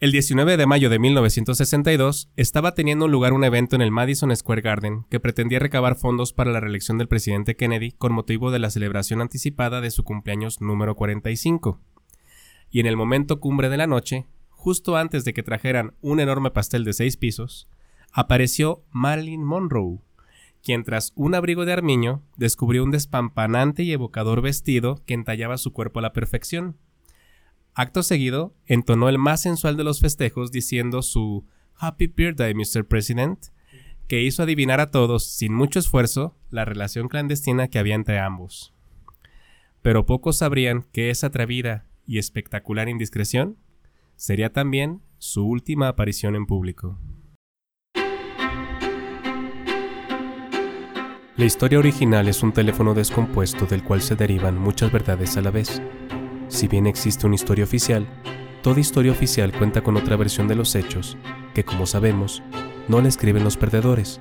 El 19 de mayo de 1962 estaba teniendo lugar un evento en el Madison Square Garden que pretendía recabar fondos para la reelección del presidente Kennedy con motivo de la celebración anticipada de su cumpleaños número 45. Y en el momento cumbre de la noche, justo antes de que trajeran un enorme pastel de seis pisos, apareció Marilyn Monroe, quien tras un abrigo de armiño descubrió un despampanante y evocador vestido que entallaba su cuerpo a la perfección. Acto seguido, entonó el más sensual de los festejos diciendo su Happy Birthday, Mr. President, que hizo adivinar a todos, sin mucho esfuerzo, la relación clandestina que había entre ambos. Pero pocos sabrían que esa atrevida y espectacular indiscreción sería también su última aparición en público. La historia original es un teléfono descompuesto del cual se derivan muchas verdades a la vez. Si bien existe una historia oficial, toda historia oficial cuenta con otra versión de los hechos, que como sabemos, no la escriben los perdedores,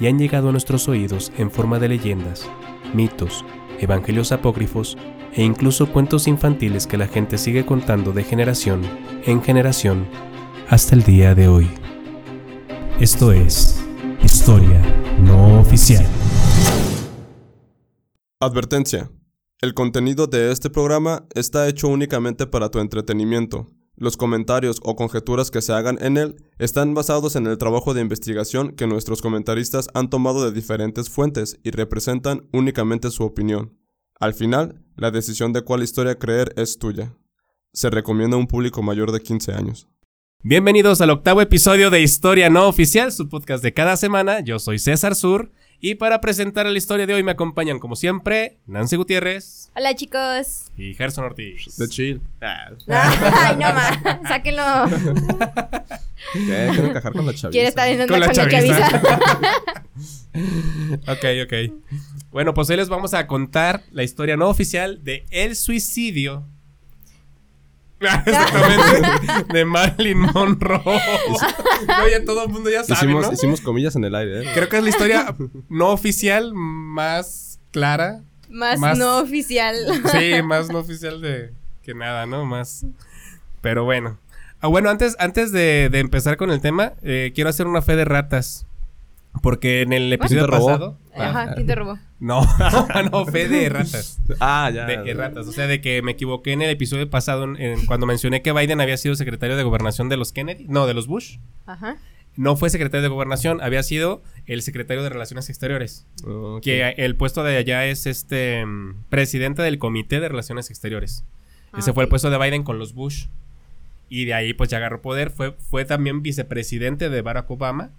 y han llegado a nuestros oídos en forma de leyendas, mitos, evangelios apócrifos e incluso cuentos infantiles que la gente sigue contando de generación en generación hasta el día de hoy. Esto es Historia No Oficial. Advertencia. El contenido de este programa está hecho únicamente para tu entretenimiento. Los comentarios o conjeturas que se hagan en él están basados en el trabajo de investigación que nuestros comentaristas han tomado de diferentes fuentes y representan únicamente su opinión. Al final, la decisión de cuál historia creer es tuya. Se recomienda a un público mayor de 15 años. Bienvenidos al octavo episodio de Historia No Oficial, su podcast de cada semana. Yo soy César Sur y para presentar la historia de hoy me acompañan como siempre Nancy Gutiérrez Hola chicos. y Gerson Ortiz. De chill. Ah, Ay, no más. Sáquenlo. ¿Qué? Quiero encajar con la chaviza. Quiere estar en onda Con con la la chaviza. chaviza. ok, ok. Bueno, pues hoy les vamos a contar la historia no oficial de el suicidio. Exactamente. de Marilyn Monroe. No, ya todo el mundo ya sabe, Hicimos, ¿no? hicimos comillas en el aire, ¿eh? Creo que es la historia no oficial más clara. Más, Más- no oficial. Sí, más no oficial de que nada, ¿no? Más. Pero bueno. Ah, bueno, antes, antes de, de empezar con el tema, eh, quiero hacer una fe de ratas. Porque en el episodio te robó? pasado. Ajá, ¿quién te robó? No, no, fe de ratas. Ah, ya. De erratas. O sea, de que me equivoqué en el episodio pasado en- en- cuando mencioné que Biden había sido secretario de gobernación de los Kennedy. No, de los Bush. Ajá. No fue secretario de gobernación, había sido el secretario de Relaciones Exteriores. Que el puesto de allá es este mm, presidente del Comité de Relaciones Exteriores. Ah, Ese fue el puesto de Biden con los Bush. Y de ahí pues ya agarró poder. Fue, fue también vicepresidente de Barack Obama.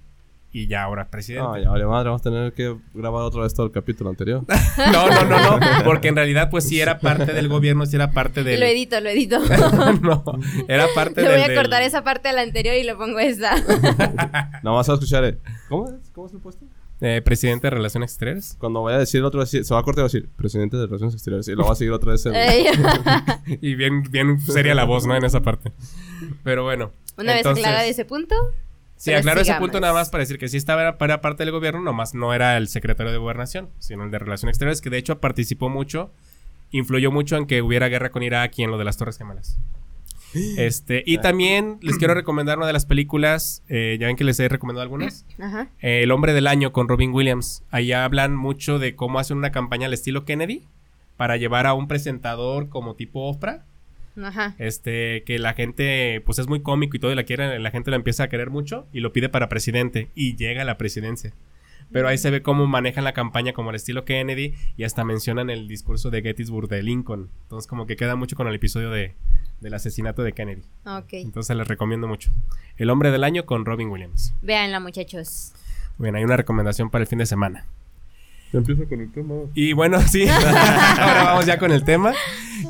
Y ya ahora presidente. Ah, ya vale madre, vamos a tener que grabar otra vez todo el capítulo anterior. No, no, no, no. Porque en realidad pues sí era parte del gobierno, sí era parte del... Lo edito, lo edito. no, era parte Le del... voy a del- cortar esa parte de la anterior y le pongo esta. Nada más a escuchar. eh, ¿Cómo es? ¿Cómo es el puesto? eh, presidente de Relaciones Exteriores. Cuando vaya a decir otro, se va a cortar y va a decir presidente de Relaciones Exteriores y lo va a seguir otra vez. en-. Y bien, bien seria la voz, ¿no? En esa parte. Pero bueno. Una vez aclarado ese punto. Sí, Pero aclaro ese punto nada más para decir que sí estaba era parte del gobierno, nomás no era el secretario de gobernación, sino el de Relaciones Exteriores, que de hecho participó mucho, influyó mucho en que hubiera guerra con Irak y en lo de las Torres Gemelas. Este, y también les quiero recomendar una de las películas, eh, ya ven que les he recomendado algunas, Ajá. eh, El hombre del año con Robin Williams. Ahí hablan mucho de cómo hacen una campaña al estilo Kennedy para llevar a un presentador como tipo Oprah Ajá. este, que la gente, pues es muy cómico y todo, y la quiere, la gente lo empieza a querer mucho y lo pide para presidente y llega a la presidencia. Pero ahí se ve cómo manejan la campaña como el estilo Kennedy y hasta mencionan el discurso de Gettysburg de Lincoln. Entonces como que queda mucho con el episodio de, del asesinato de Kennedy. Ok. Entonces les recomiendo mucho. El hombre del año con Robin Williams. Véanla, muchachos. Bueno, hay una recomendación para el fin de semana. Empieza con el tema. Y bueno, sí, ahora vamos ya con el tema.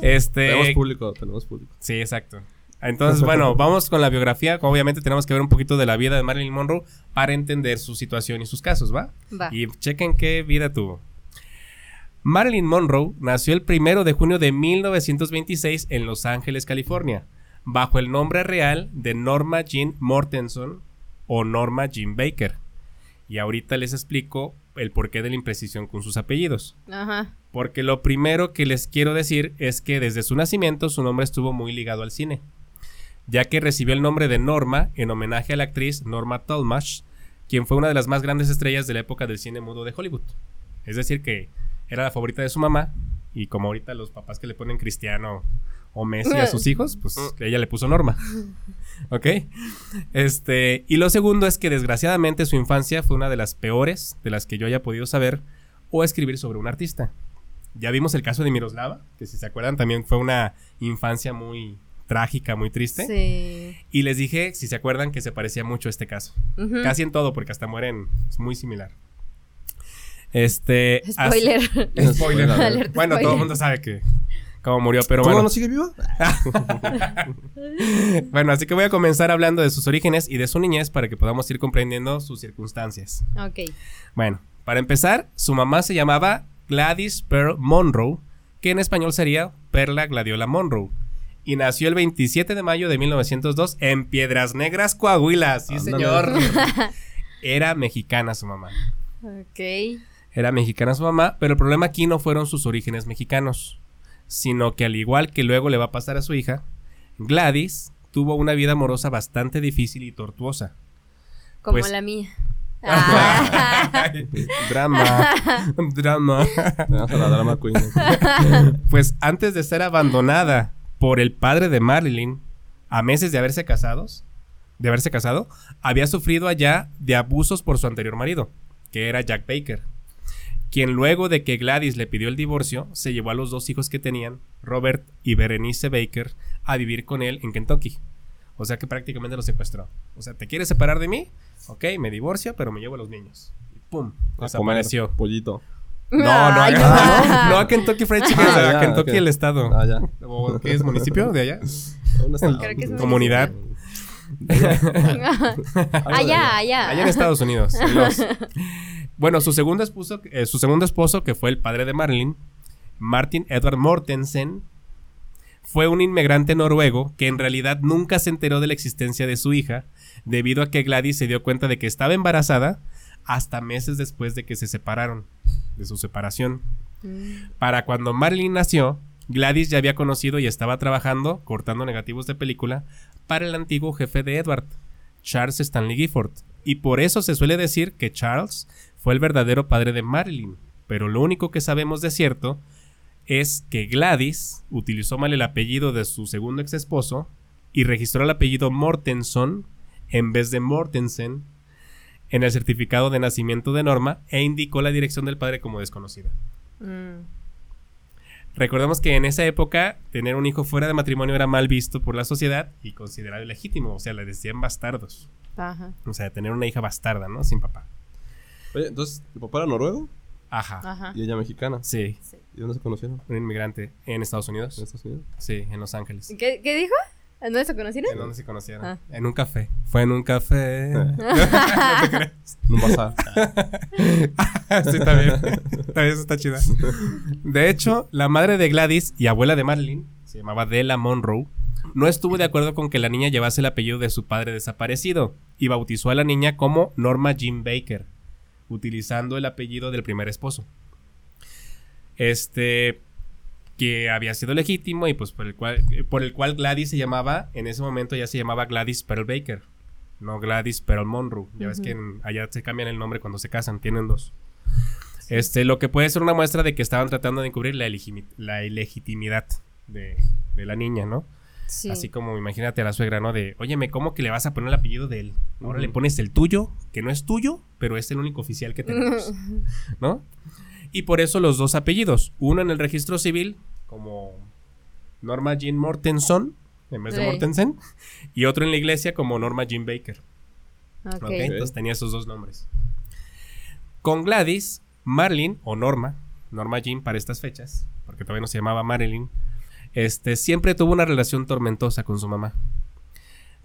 Este, Tenemos público, tenemos público. Sí, exacto. Entonces, bueno, vamos con la biografía. Obviamente tenemos que ver un poquito de la vida de Marilyn Monroe para entender su situación y sus casos, ¿va? Va. Y chequen qué vida tuvo. Marilyn Monroe nació el primero de junio de 1926 en Los Ángeles, California, bajo el nombre real de Norma Jean Mortenson o Norma Jean Baker. Y ahorita les explico el porqué de la imprecisión con sus apellidos. Ajá. Porque lo primero que les quiero decir es que desde su nacimiento su nombre estuvo muy ligado al cine. ya que recibió el nombre de Norma en homenaje a la actriz Norma Talmadge, quien fue una de las más grandes estrellas de la época del cine mudo de Hollywood. Es decir, que era la favorita de su mamá y como ahorita los papás que le ponen Cristiano o Messi a sus hijos, pues ella le puso Norma. ¿Ok? Este, y lo segundo es que desgraciadamente su infancia fue una de las peores de las que yo haya podido saber o escribir sobre un artista. Ya vimos el caso de Miroslava, que si se acuerdan también fue una infancia muy trágica, muy triste. Sí. Y les dije, si se acuerdan, que se parecía mucho a este caso. Casi en todo, porque hasta mueren. Es muy similar. Este. as- Spoiler. Spoiler. Bueno, todo el mundo sabe que. Cómo murió, pero ¿Cómo bueno. no sigue viva? Bueno, así que voy a comenzar hablando de sus orígenes y de su niñez para que podamos ir comprendiendo sus circunstancias. Ok. Bueno, para empezar, su mamá se llamaba Gladys Pearl Monroe, que en español sería Perla Gladiola Monroe. Y nació el 27 de mayo de 1902 en Piedras Negras, Coahuila. Sí, Ándale. señor. Era mexicana su mamá. Ok. Era mexicana su mamá, pero el problema aquí no fueron sus orígenes mexicanos, sino que al igual que luego le va a pasar a su hija, Gladys tuvo una vida amorosa bastante difícil y tortuosa. Como Pues- la mía. Ah. drama, drama. Vamos a la drama queen. Pues antes de ser abandonada por el padre de Marilyn, a meses de haberse casados, de haberse casado, había sufrido allá de abusos por su anterior marido, que era Jack Baker, quien luego de que Gladys le pidió el divorcio, se llevó a los dos hijos que tenían, Robert y Berenice Baker, a vivir con él en Kentucky. O sea que prácticamente los secuestró. O sea, ¿te quieres separar de mí? Ok, me divorcio, pero me llevo a los niños. Y ¡Pum! Desapareció. comer Pollito. No, no, Ay, a- no a Kentucky Fried Chicken, Ah, a Kentucky el estado. Ah, ya. ¿O qué es municipio de allá? Creo que es Comunidad. allá, allá. Allá en Estados Unidos. en los- Bueno, su segundo esposo, eh, su segundo esposo, que fue el padre de Marilyn, Martin Edward Mortensen, fue un inmigrante noruego que en realidad nunca se enteró de la existencia de su hija, debido a que Gladys se dio cuenta de que estaba embarazada hasta meses después de que se separaron, de su separación. Mm. Para cuando Marilyn nació, Gladys ya había conocido y estaba trabajando, cortando negativos de película, para el antiguo jefe de Edward, Charles Stanley Gifford. Y por eso se suele decir que Charles fue el verdadero padre de Marilyn. Pero lo único que sabemos de cierto es que Gladys utilizó mal el apellido de su segundo ex esposo y registró el apellido Mortenson en vez de Mortensen en el certificado de nacimiento de Norma e indicó la dirección del padre como desconocida. Mm. Recordemos que en esa época tener un hijo fuera de matrimonio era mal visto por la sociedad y considerado ilegítimo, o sea, le decían bastardos. Ajá. O sea, tener una hija bastarda, ¿no? Sin papá. Oye, entonces, ¿tu papá era noruego? Ajá. Ajá. Y ella mexicana. Sí, ¿Y dónde se conocieron? un inmigrante en Estados ¿En Unidos. Estados Unidos? Sí, en Los Ángeles. ¿Qué, qué dijo? ¿No se conocieron? ¿En dónde se conocieron? Ah. En un café. Fue en un café. No pasa. sí, está bien. También eso está chida. De hecho, la madre de Gladys y abuela de Marilyn, se llamaba Della Monroe, no estuvo de acuerdo con que la niña llevase el apellido de su padre desaparecido y bautizó a la niña como Norma Jean Baker, utilizando el apellido del primer esposo. Este que había sido legítimo y pues por el cual por el cual Gladys se llamaba en ese momento ya se llamaba Gladys Pearl Baker, no Gladys Pearl Monroe. Ya ves que en- allá se cambian el nombre cuando se casan, tienen dos. Este, lo que puede ser una muestra de que estaban tratando de encubrir la, la ilegitimidad de, de la niña, ¿no? Sí. Así como imagínate a la suegra, ¿no? De, óyeme, ¿cómo que le vas a poner el apellido de él? Ahora le pones el tuyo, que no es tuyo, pero es el único oficial que tenemos, ¿no? Y por eso los dos apellidos, uno en el registro civil como Norma Jean Mortenson, en vez de Sí. Mortensen, y otro en la iglesia como Norma Jean Baker. Ok. Ok, Entonces tenía esos dos nombres. Con Gladys, Marilyn o Norma, Norma Jean para estas fechas, porque todavía no se llamaba Marilyn, este, siempre tuvo una relación tormentosa con su mamá.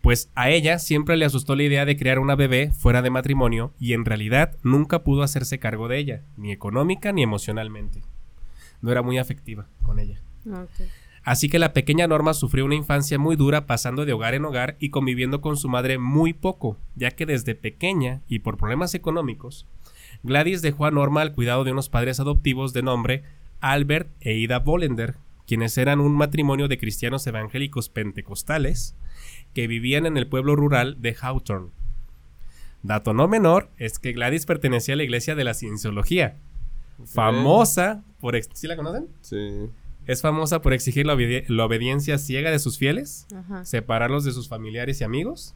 Pues a ella siempre le asustó la idea de crear una bebé fuera de matrimonio y en realidad nunca pudo hacerse cargo de ella, ni económica ni emocionalmente. No era muy afectiva con ella. Así que la pequeña Norma sufrió una infancia muy dura pasando de hogar en hogar y conviviendo con su madre muy poco, ya que desde pequeña y por problemas económicos, Gladys dejó a Norma al cuidado de unos padres adoptivos de nombre Albert e Ida Bollender, quienes eran un matrimonio de cristianos evangélicos pentecostales que vivían en el pueblo rural de Hawthorne. Dato no menor es que Gladys pertenecía a la iglesia de la cienciología, famosa por... ex- ¿Sí la conocen? Sí. Es famosa por exigir la, obedi- la obediencia ciega de sus fieles, Ajá. separarlos de sus familiares y amigos,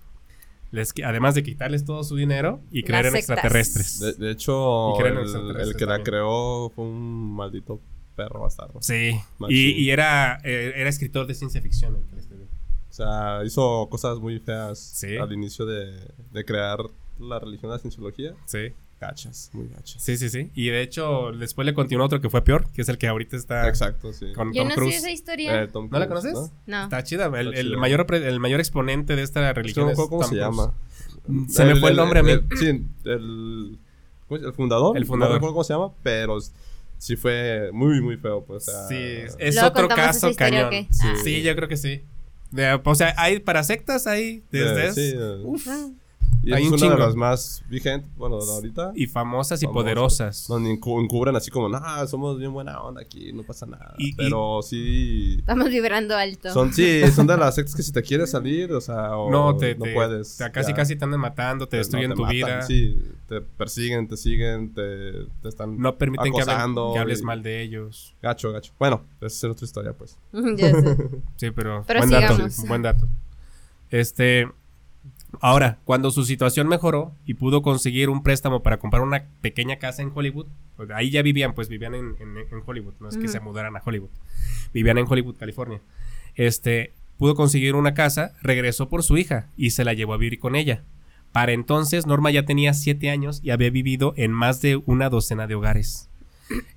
les además de quitarles todo su dinero y creer Las en sectas. extraterrestres. De, de hecho, Y creen en el, extraterrestres el que la creó fue un maldito perro bastardo. Sí, y, y era, eh, era escritor de ciencia ficción. el que escribió. O sea, hizo cosas muy feas Sí. al inicio de, de crear la religión de la cienciología. Sí, Gachas, muy gachas. sí, sí, sí. Y de hecho, después le continuó otro que fue peor, que es el que ahorita está Exacto, sí. con Yo Tom no sé esa historia. Eh, Tom ¿No la conoces? no. Está chida. El, Está el mayor, el mayor exponente de esta Es que religión no es acuerdo cómo Tom se llama. Se me fue el nombre a mí. sí, el, ¿cómo es? el fundador. El fundador. No recuerdo cómo se llama, pero sí fue muy, muy feo. Pues, o sea, Sí, es Luego otro caso cañón. Sí. Ah. Sí, yo creo que sí. De- o sea, hay para sectas hay desde sí, uf. Y hay es un una chingo. de las más vigentes, bueno, de ahorita. y famosas y famosas, poderosas. Donde encu- encubren así como, nah, somos bien buena onda aquí, no pasa nada. Y- y- pero sí. Estamos vibrando alto. Son, sí, son de las sectas que si te quieres salir, o sea, o no, te, no te- puedes. te- casi ya. casi te andan matando, te No, destruyen te tu matan, vida. Sí, te persiguen, te siguen, te, te están No permiten que, hablen- que hables y- mal de ellos. Gacho, gacho. Bueno, esa es otra historia, pues. ya sé. Sí, pero, Pero buen dato. sigamos. Buen dato. Este. Ahora, cuando su situación mejoró y pudo conseguir un préstamo para comprar una pequeña casa en Hollywood, pues, ahí ya vivían, pues vivían en, en- en Hollywood, no es que se mudaran a Hollywood, vivían en Hollywood, California. Este, pudo conseguir una casa, regresó por su hija y se la llevó a vivir con ella. Para entonces, Norma ya tenía siete años y había vivido en más de una docena de hogares.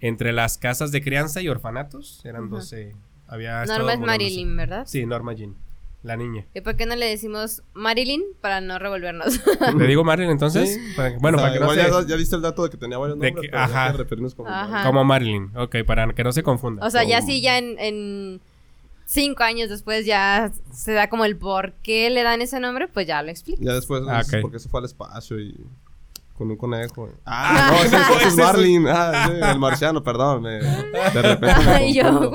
Entre las casas de crianza y orfanatos, eran Ujú. 12. Había estado Norma es. Marilyn, ¿verdad? Sí, Norma Jean, la niña. ¿Y por qué no le decimos Marilyn para no revolvernos? ¿Le digo Marilyn entonces? Sí. Para- bueno, O sea, para que no se... ya, ya diste el dato de que tenía varios nombres, que- pero ya ajá. que referirnos como Ajá. Como Marilyn, ok, para que no se confunda. o sea, ya sí, ya en, en cinco años después ya se da como el por qué le dan ese nombre, pues ya lo explico. Ya después, Ah, es ok. porque se fue al espacio y con un conejo. Ah. Ah, no, ese, ese es Marlin. Ah, sí, el marciano, perdón. me- de repente. me yo.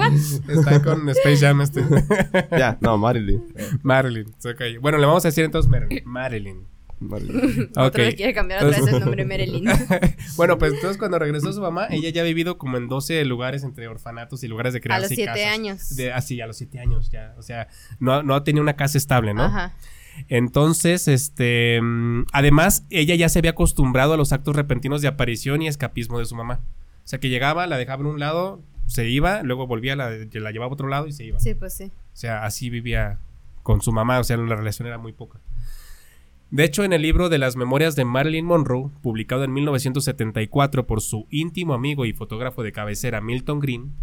Está con Space Jam este. Ya, no, Marilyn. Marilyn, ok. Bueno, le vamos a decir entonces Marilyn. Marilyn. Marilyn. Ok. Otro le quiere cambiar otra vez el nombre Marilyn. bueno, pues entonces cuando regresó su mamá, ella ya ha vivido como en 12 lugares entre orfanatos y lugares de A crianza los y siete casas. años. De, así, a los siete años ya. O sea, no, no tenía una casa estable, ¿no? Ajá. Entonces, este, además, ella ya se había acostumbrado a los actos repentinos de aparición y escapismo de su mamá. O sea, que llegaba, la dejaba en un lado, se iba, luego volvía, la, la llevaba a otro lado y se iba. Sí, pues sí. O sea, así vivía con su mamá, o sea, la relación era muy poca. De hecho, en el libro de las memorias de Marilyn Monroe, publicado en 1974 por su íntimo amigo y fotógrafo de cabecera Milton Green,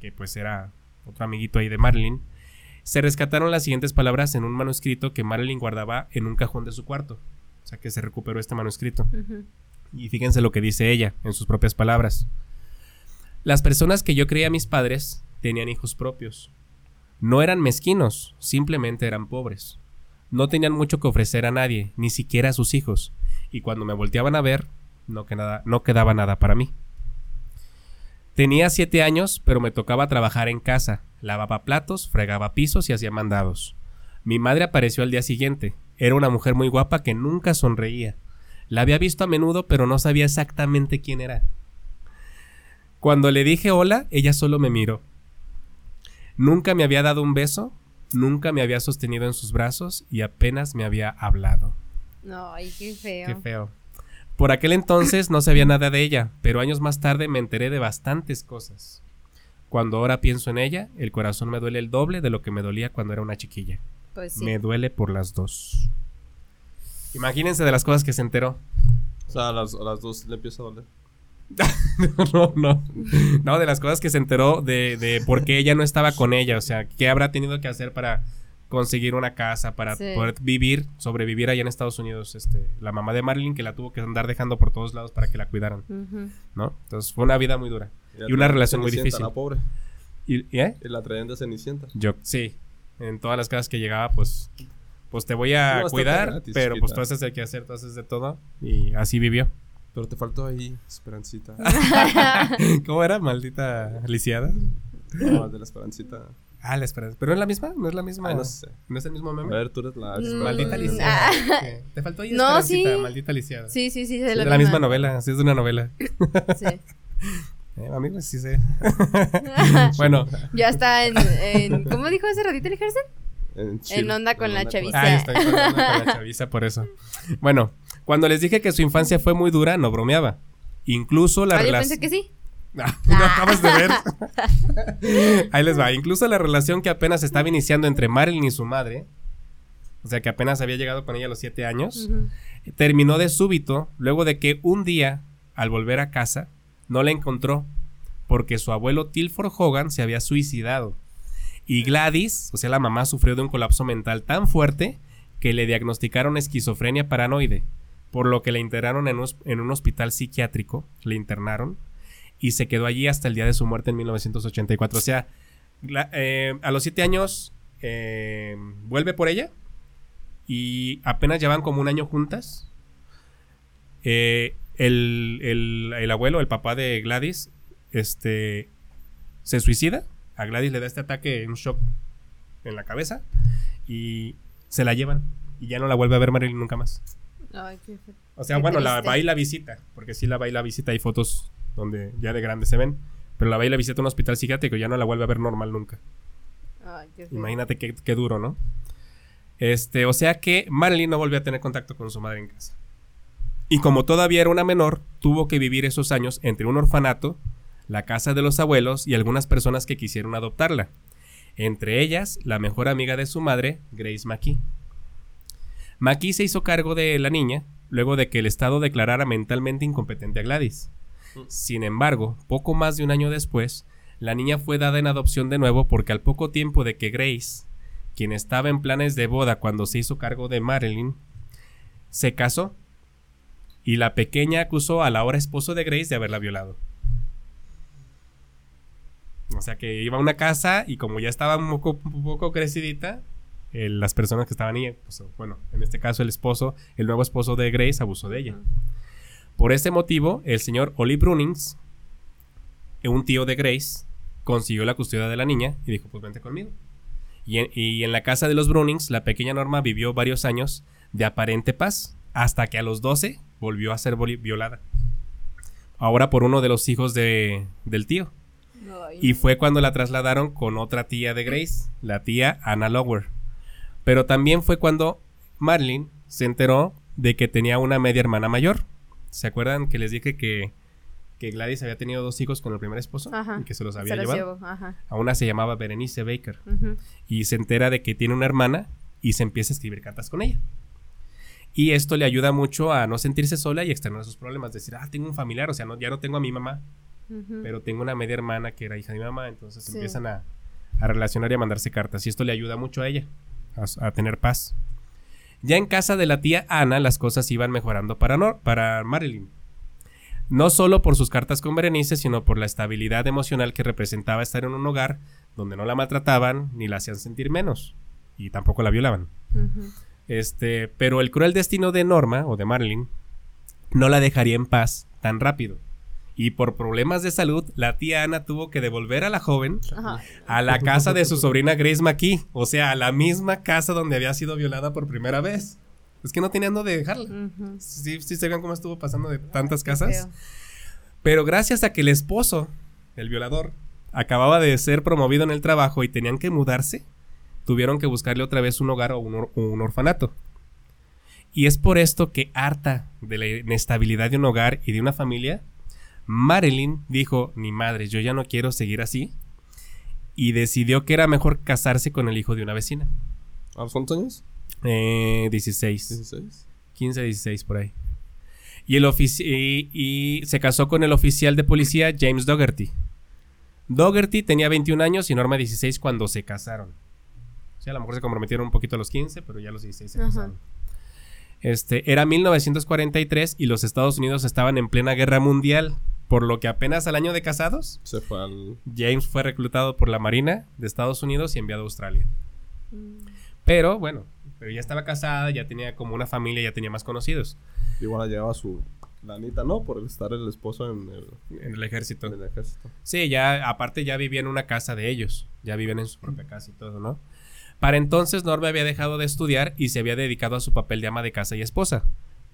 que pues era otro amiguito ahí de Marilyn, se rescataron las siguientes palabras en un manuscrito que Marilyn guardaba en un cajón de su cuarto. O sea, que se recuperó este manuscrito. Y fíjense lo que dice ella en sus propias palabras. Las personas que yo creía mis padres tenían hijos propios. No eran mezquinos, simplemente eran pobres. No tenían mucho que ofrecer a nadie, ni siquiera a sus hijos, y cuando me volteaban a ver, no, que nada, no quedaba nada para mí. Tenía siete años, pero me tocaba trabajar en casa, lavaba platos, fregaba pisos y hacía mandados. Mi madre apareció al día siguiente. Era una mujer muy guapa que nunca sonreía. La había visto a menudo, pero no sabía exactamente quién era. Cuando le dije hola, ella solo me miró. Nunca me había dado un beso, nunca me había sostenido en sus brazos y apenas me había hablado. No, ay, qué feo. Qué feo. Por aquel entonces no sabía nada de ella, pero años más tarde me enteré de bastantes cosas. Cuando ahora pienso en ella, el corazón me duele el doble de lo que me dolía cuando era una chiquilla. Pues sí. Me duele por las dos. Imagínense de las cosas que se enteró. O sea, a las, a las dos le empieza a doler. no, no. No, de las cosas que se enteró de, de por qué ella no estaba con ella. O sea, qué habrá tenido que hacer para conseguir una casa, para Sí. poder vivir, sobrevivir allá en Estados Unidos. Este, la mamá de Marilyn que la tuvo que andar dejando por todos lados para que la cuidaran. ¿no? Entonces fue una vida muy dura. Y una relación muy difícil. La pobre. ¿Y, y, eh? Y la traían de Cenicienta. Yo, sí. En todas las casas que llegaba, pues, pues te voy a No, cuidar, gratis, pero pues tú haces el que hacer, tú haces de todo. Y así vivió. Pero te faltó ahí, Esperancita. ¿Cómo era? Maldita lisiada. No, de la Esperancita. Ah, la esperanza. ¿Pero no es la misma? ¿No es la misma? Ah, no sé. ¿No es el mismo A meme? ver, tú eres la... Mm, Maldita lisiada. ah. Te faltó ahí No, sí. maldita lisiada. Sí, sí, sí, Es de de la, la misma novela, sí es de una novela. Sí. Eh, amigos, sí sé. bueno, Ya está en, en- ¿Cómo dijo ese ratito el Gerson? En, En onda con la onda chaviza. ahí estoy contando con la chaviza por eso. Bueno, cuando les dije que su infancia fue muy dura, no bromeaba. Incluso la Ah, yo relación. pensé que sí. Ah, no acabas de ver. Ahí les va. Incluso la relación que apenas estaba iniciando entre Marilyn y su madre, o sea que apenas había llegado con ella a los siete años, terminó de súbito luego de que un día, al volver a casa, no la encontró porque su abuelo Tilford Hogan se había suicidado. Y Gladys, o sea, la mamá, sufrió de un colapso mental tan fuerte que le diagnosticaron esquizofrenia paranoide, por lo que la internaron en un, en un hospital psiquiátrico, le internaron, y se quedó allí hasta el día de su muerte en 1984. O sea, eh, a los siete años eh, vuelve por ella y apenas llevan como un año juntas. Eh, el, el- el abuelo, el papá de Gladys, este, se suicida. A Gladys le da este ataque, un shock en la cabeza y se la llevan y ya no la vuelve a ver Marilyn nunca más. Ay, qué fe- O sea, Qué bueno, la va y la visita, porque sí la va y la visita, hay fotos donde ya de grande se ven, pero la va y la visita a un hospital psiquiátrico y ya no la vuelve a ver normal nunca. Ay. Imagínate qué, qué duro, ¿no? Este, o sea que Marilyn no volvió a tener contacto con su madre en casa. Y como todavía era una menor, tuvo que vivir esos años entre un orfanato, la casa de los abuelos y algunas personas que quisieron adoptarla. Entre ellas, la mejor amiga de su madre, Grace McKee. McKee se hizo cargo de la niña luego de que el Estado declarara mentalmente incompetente a Gladys. Sin embargo, poco más de un año después, la niña fue dada en adopción de nuevo porque al poco tiempo de que Grace, quien estaba en planes de boda cuando se hizo cargo de Marilyn, se casó y la pequeña acusó al ahora esposo de Grace de haberla violado. O sea que iba a una casa y como ya estaba un poco, un crecidita, las personas que estaban ahí, pues, bueno, en este caso el esposo, el nuevo esposo de Grace abusó de ella. Por este motivo, el señor Oli Brunings, un tío de Grace, consiguió la custodia de la niña y dijo, pues vente conmigo. Y en, y en la casa de los Brunings, la pequeña Norma vivió varios años de aparente paz, hasta que a los 12 volvió a ser violada. Ahora por uno de los hijos de, del tío. Ay, Y fue cuando la trasladaron con otra tía de Grace, la tía Anna Lower. Pero también fue cuando Marilyn se enteró de que tenía una media hermana mayor. ¿Se acuerdan que les dije que, que Gladys había tenido dos hijos con el primer esposo? Ajá. Y que se los había Se los llevado. Ajá. A una se llamaba Berenice Baker. Y se entera de que tiene una hermana y se empieza a escribir cartas con ella. Y esto le ayuda mucho a no sentirse sola y externar sus problemas. Decir, ah, tengo un familiar, o sea, no, ya no tengo a mi mamá, pero tengo una media hermana que era hija de mi mamá, entonces Sí. empiezan a, a relacionar y a mandarse cartas. Y esto le ayuda mucho a ella, a, a tener paz. Ya en casa de la tía Ana, las cosas iban mejorando para, Nor- para Marilyn. No solo por sus cartas con Berenice, sino por la estabilidad emocional que representaba estar en un hogar donde no la maltrataban ni la hacían sentir menos. Y tampoco la violaban. Este, pero el cruel destino de Norma o de Marilyn no la dejaría en paz tan rápido. Y por problemas de salud, la tía Ana tuvo que devolver a la joven Ajá. a la casa de su sobrina Grace McKee, o sea, a la misma casa donde había sido violada por primera vez. Es que no tenían dónde dejarla. Sí, sí se ven cómo estuvo pasando de tantas casas. Pero gracias a que el esposo, el violador, acababa de ser promovido en el trabajo y tenían que mudarse, tuvieron que buscarle otra vez un hogar o un, or- o un orfanato. Y es por esto que, harta de la inestabilidad de un hogar y de una familia, Marilyn dijo, ni madre, yo ya no quiero seguir así. Y decidió que era mejor casarse con el hijo de una vecina. ¿A los cuántos años? Eh, 16. 16. 15, 16 por ahí. Y, el y, y se casó con el oficial de policía James Dougherty. Dougherty tenía 21 años y Norma 16 cuando se casaron. O sea, a lo mejor se comprometieron un poquito a los 15, pero ya a los 16 se casaron. Este, era 1943 y los Estados Unidos estaban en plena guerra mundial, por lo que apenas al año de casados, Se fue al. James fue reclutado por la Marina de Estados Unidos y enviado a Australia. Mm. Pero bueno, pero ya estaba casada, ya tenía como una familia, ya tenía más conocidos. Igual llevaba su. La Anita no, por estar el esposo en el, En el ejército. en el ejército. Sí, ya, aparte ya vivía en una casa de ellos. Ya vivían en su propia casa y todo, ¿no? Para entonces Norma había dejado de estudiar y se había dedicado a su papel de ama de casa y esposa.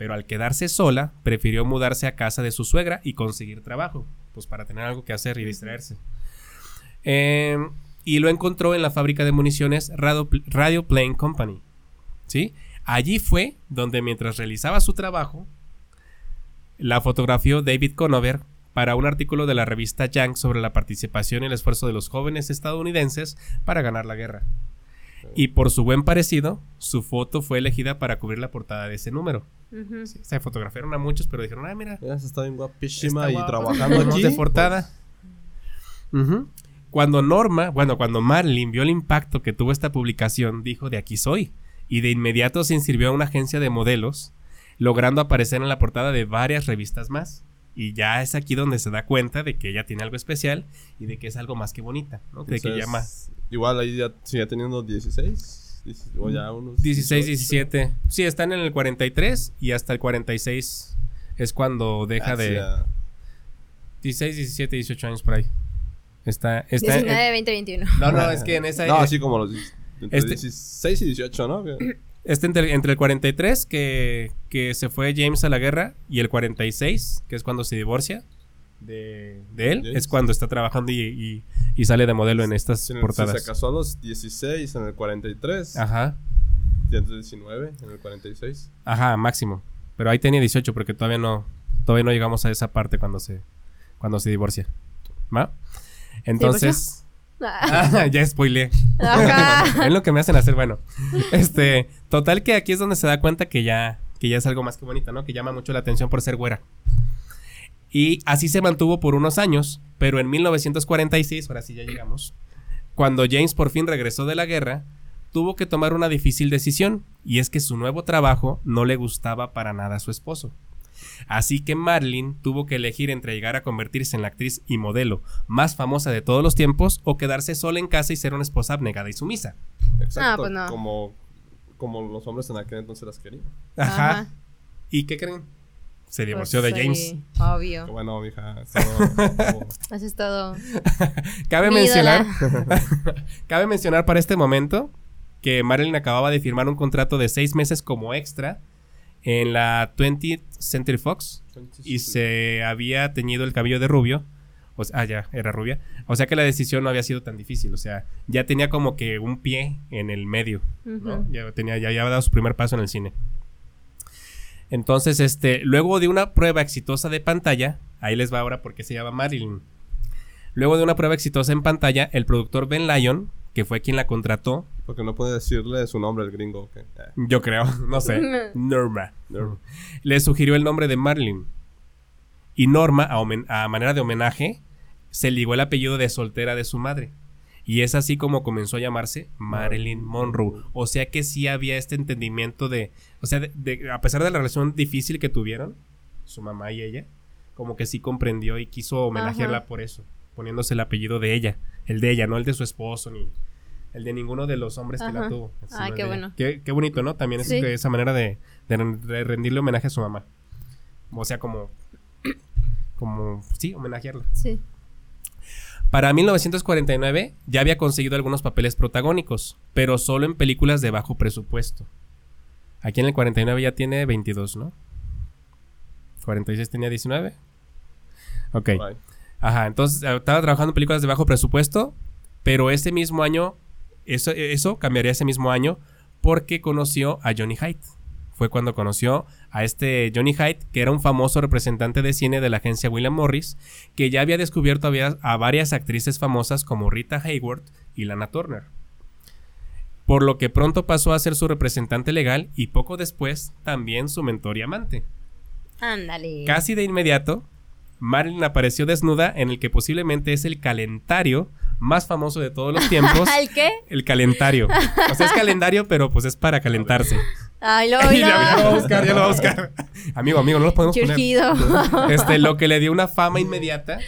Pero al quedarse sola, prefirió mudarse a casa de su suegra y conseguir trabajo. Pues para tener algo que hacer y distraerse. Eh, y lo encontró en la fábrica de municiones Radio, Radio Plane Company. ¿Sí? Allí fue donde mientras realizaba su trabajo, la fotografió David Conover para un artículo de la revista Young sobre la participación y el esfuerzo de los jóvenes estadounidenses para ganar la guerra. Y por su buen parecido, su foto fue elegida para cubrir la portada de ese número. Sí, se fotografiaron a muchos, pero dijeron, ah, mira, Ella está bien guapísima Está y guapa. trabajando aquí. de portada. Cuando Norma, bueno, cuando Marlin vio el impacto que tuvo esta publicación, dijo de aquí soy. Y de inmediato se inscribió a una agencia de modelos, logrando aparecer en la portada de varias revistas más. Y ya es aquí donde se da cuenta de que ella tiene algo especial y de que es algo más que bonita, ¿no? De que Entonces, llama Igual ahí ya sigue teniendo 16. 16, o ya unos 16, 18. 17. Sí, están en el 43 y hasta el 46 es cuando deja de... ya. 16, 17, 18 años por ahí. Está, está en- 19, 20, 21. No, no, es que en esa. No, así como los entre Este- 16 y 18, ¿no? Este entre, entre el 43, que, que se fue James a la guerra, y el 46, que es cuando se divorcia de, de él, James. es cuando está trabajando y, y- y sale de modelo en estas portadas. Se casó a los 16 en el 43. Ajá, 119 en el 46. ajá, máximo. Pero ahí tenía 18 porque todavía no, todavía no llegamos a esa parte cuando se, cuando se divorcia. ¿Va? Entonces. Ah, ya spoileé. Es lo que me hacen hacer, bueno. Este, total que aquí es donde se da cuenta que ya, que ya es algo más que bonita, ¿no? Que llama mucho la atención por ser güera. Y así se mantuvo por unos años, pero en 1946, ahora sí ya llegamos, cuando James por fin regresó de la guerra, tuvo que tomar una difícil decisión, y es que su nuevo trabajo no le gustaba para nada a su esposo. Así que Marlene tuvo que elegir entre llegar a convertirse en la actriz y modelo más famosa de todos los tiempos o quedarse sola en casa y ser una esposa abnegada y sumisa. Exacto. pues no. Como, como los hombres en aquel entonces las querían. Ajá. Ajá. ¿Y qué creen? Se Pues divorció de James. sí, obvio. Bueno, mija. todo- todo- Eso es todo. Cabe Mi mencionar, cabe mencionar para este momento que Marilyn acababa de firmar un contrato de seis meses como extra en la 20th Century Fox y se había teñido el cabello de rubio. O sea, ah, ya, era rubia. O sea que la decisión no había sido tan difícil. O sea, ya tenía como que un pie en el medio. ¿no? Ya tenía, ya había dado su primer paso en el cine. Entonces, este, luego de una prueba exitosa de pantalla, ahí les va ahora porque se llama Marilyn. Luego de una prueba exitosa en pantalla, el productor Ben Lyon, que fue quien la contrató, Porque no puede decirle su nombre al gringo. ok. Eh, yo creo, no sé, Norma, Norma. le sugirió el nombre de Marilyn. Y Norma, a, a manera de homenaje, se ligó el apellido de soltera de su madre. Y es así como comenzó a llamarse Marilyn Monroe. O sea que sí había este entendimiento de. O sea, de- de- a pesar de la relación difícil que tuvieron, su mamá y ella, como que sí comprendió y quiso homenajearla Ajá. por eso, poniéndose el apellido de ella. El de ella, no el de su esposo, ni el de ninguno de los hombres que la tuvo. El qué bueno. Qué, qué bonito, ¿no? También es Sí. esa manera de, de ren- de rendirle homenaje a su mamá. O sea, como. Como. Sí, homenajearla. Sí. Para 1949 ya había conseguido algunos papeles protagónicos, pero solo en películas de bajo presupuesto. Aquí en el 49 ya tiene 22, ¿no? 46 tenía 19. Ok. Ajá, entonces eh, estaba trabajando en películas de bajo presupuesto, pero ese mismo año, eso, eso cambiaría ese mismo año porque conoció a Johnny Hyde. Fue cuando conoció a este Johnny Hyde, que era un famoso representante de cine de la agencia William Morris, que ya había descubierto a, varias actrices famosas como Rita Hayworth y Lana Turner. Por lo que pronto pasó a ser su representante legal y poco después también su mentor y amante. Ándale. Casi de inmediato, Marilyn apareció desnuda en el que posiblemente es el calentario más famoso de todos los tiempos. ¿El qué? el calentario. O sea, es calendario, pero pues es para calentarse. Ay, lo ya, ya lo voy a buscar, ya lo voy a buscar. amigo, amigo, no los podemos poner. Churchido. Este, lo que le dio una fama inmediata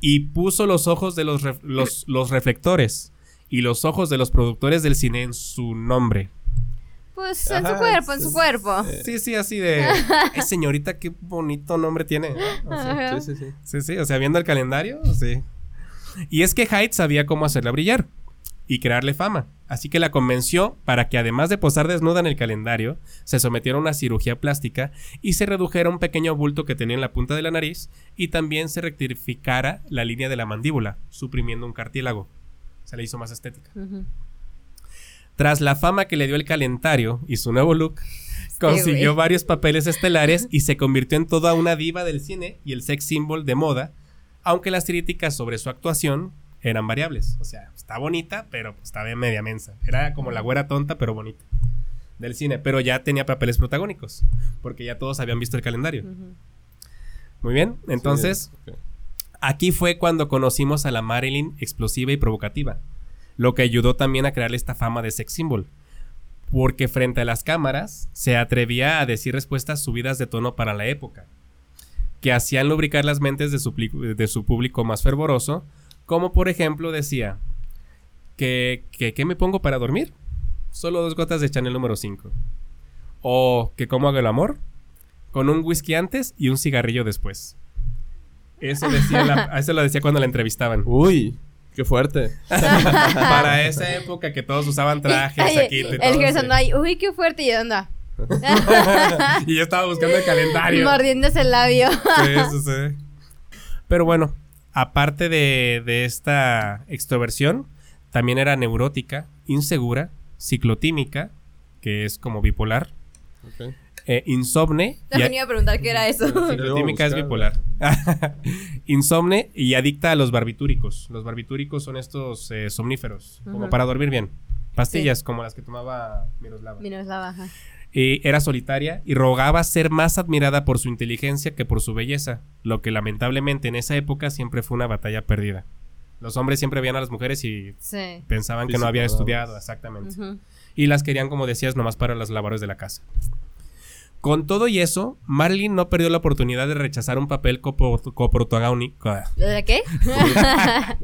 y puso los ojos de los, ref- los, los reflectores y los ojos de los productores del cine en su nombre. Pues en su cuerpo, en su cuerpo. Sí, sí, así de. "Ay, señorita, qué bonito nombre tiene. Sí, sí, sí. Sí, sí, o sea, viendo el calendario, sí. Y es que Hyde sabía cómo hacerla brillar y crearle fama. Así que la convenció para que además de posar desnuda en el calendario, se sometiera a una cirugía plástica y se redujera un pequeño bulto que tenía en la punta de la nariz y también se rectificara la línea de la mandíbula, suprimiendo un cartílago. Se le hizo más estética. Tras la fama que le dio el calendario y su nuevo look, consiguió varios papeles estelares y se convirtió en toda una diva del cine y el sex symbol de moda, aunque las críticas sobre su actuación eran variables. O sea, está bonita, pero pues, estaba media mensa. Era como la güera tonta, pero bonita del cine, pero ya tenía papeles protagónicos, porque ya todos habían visto el calendario. Muy bien, entonces Sí. Aquí fue cuando conocimos a la Marilyn explosiva y provocativa, lo que ayudó también a crearle esta fama de sex symbol, porque frente a las cámaras se atrevía a decir respuestas subidas de tono para la época, que hacían lubricar las mentes de su, de su público más fervoroso, como por ejemplo decía, que, que ¿qué me pongo para dormir? Solo dos gotas de Chanel número 5. O que cómo hago el amor? Con un whisky antes y un cigarrillo después. Eso, decía la- eso lo decía cuando la entrevistaban. Uy, qué fuerte. Para esa época que todos usaban trajes, y el todo, Gerson sí. no hay, uy, qué fuerte, y anda. Y yo estaba buscando el calendario. Mordiéndose el labio. Sí, sí, sí. Pero bueno, aparte de, de esta extroversión, también era neurótica, insegura, ciclotímica, que es como bipolar, eh, insomne. También a- iba a preguntar qué era eso. Ciclotímica es bipolar. Insomne y adicta a los barbitúricos. Los barbitúricos son estos eh, somníferos, como para dormir bien. Pastillas como las que tomaba Miroslava. Mira, la era solitaria y rogaba ser más admirada por su inteligencia que por su belleza, lo que lamentablemente en esa época siempre fue una batalla perdida. Los hombres siempre veían a las mujeres y Sí. pensaban que no había estudiado, exactamente. Y las querían, como decías, nomás para las labores de la casa. Con todo y eso, Marilyn no perdió la oportunidad de rechazar un papel coprotagónico. ¿De qué?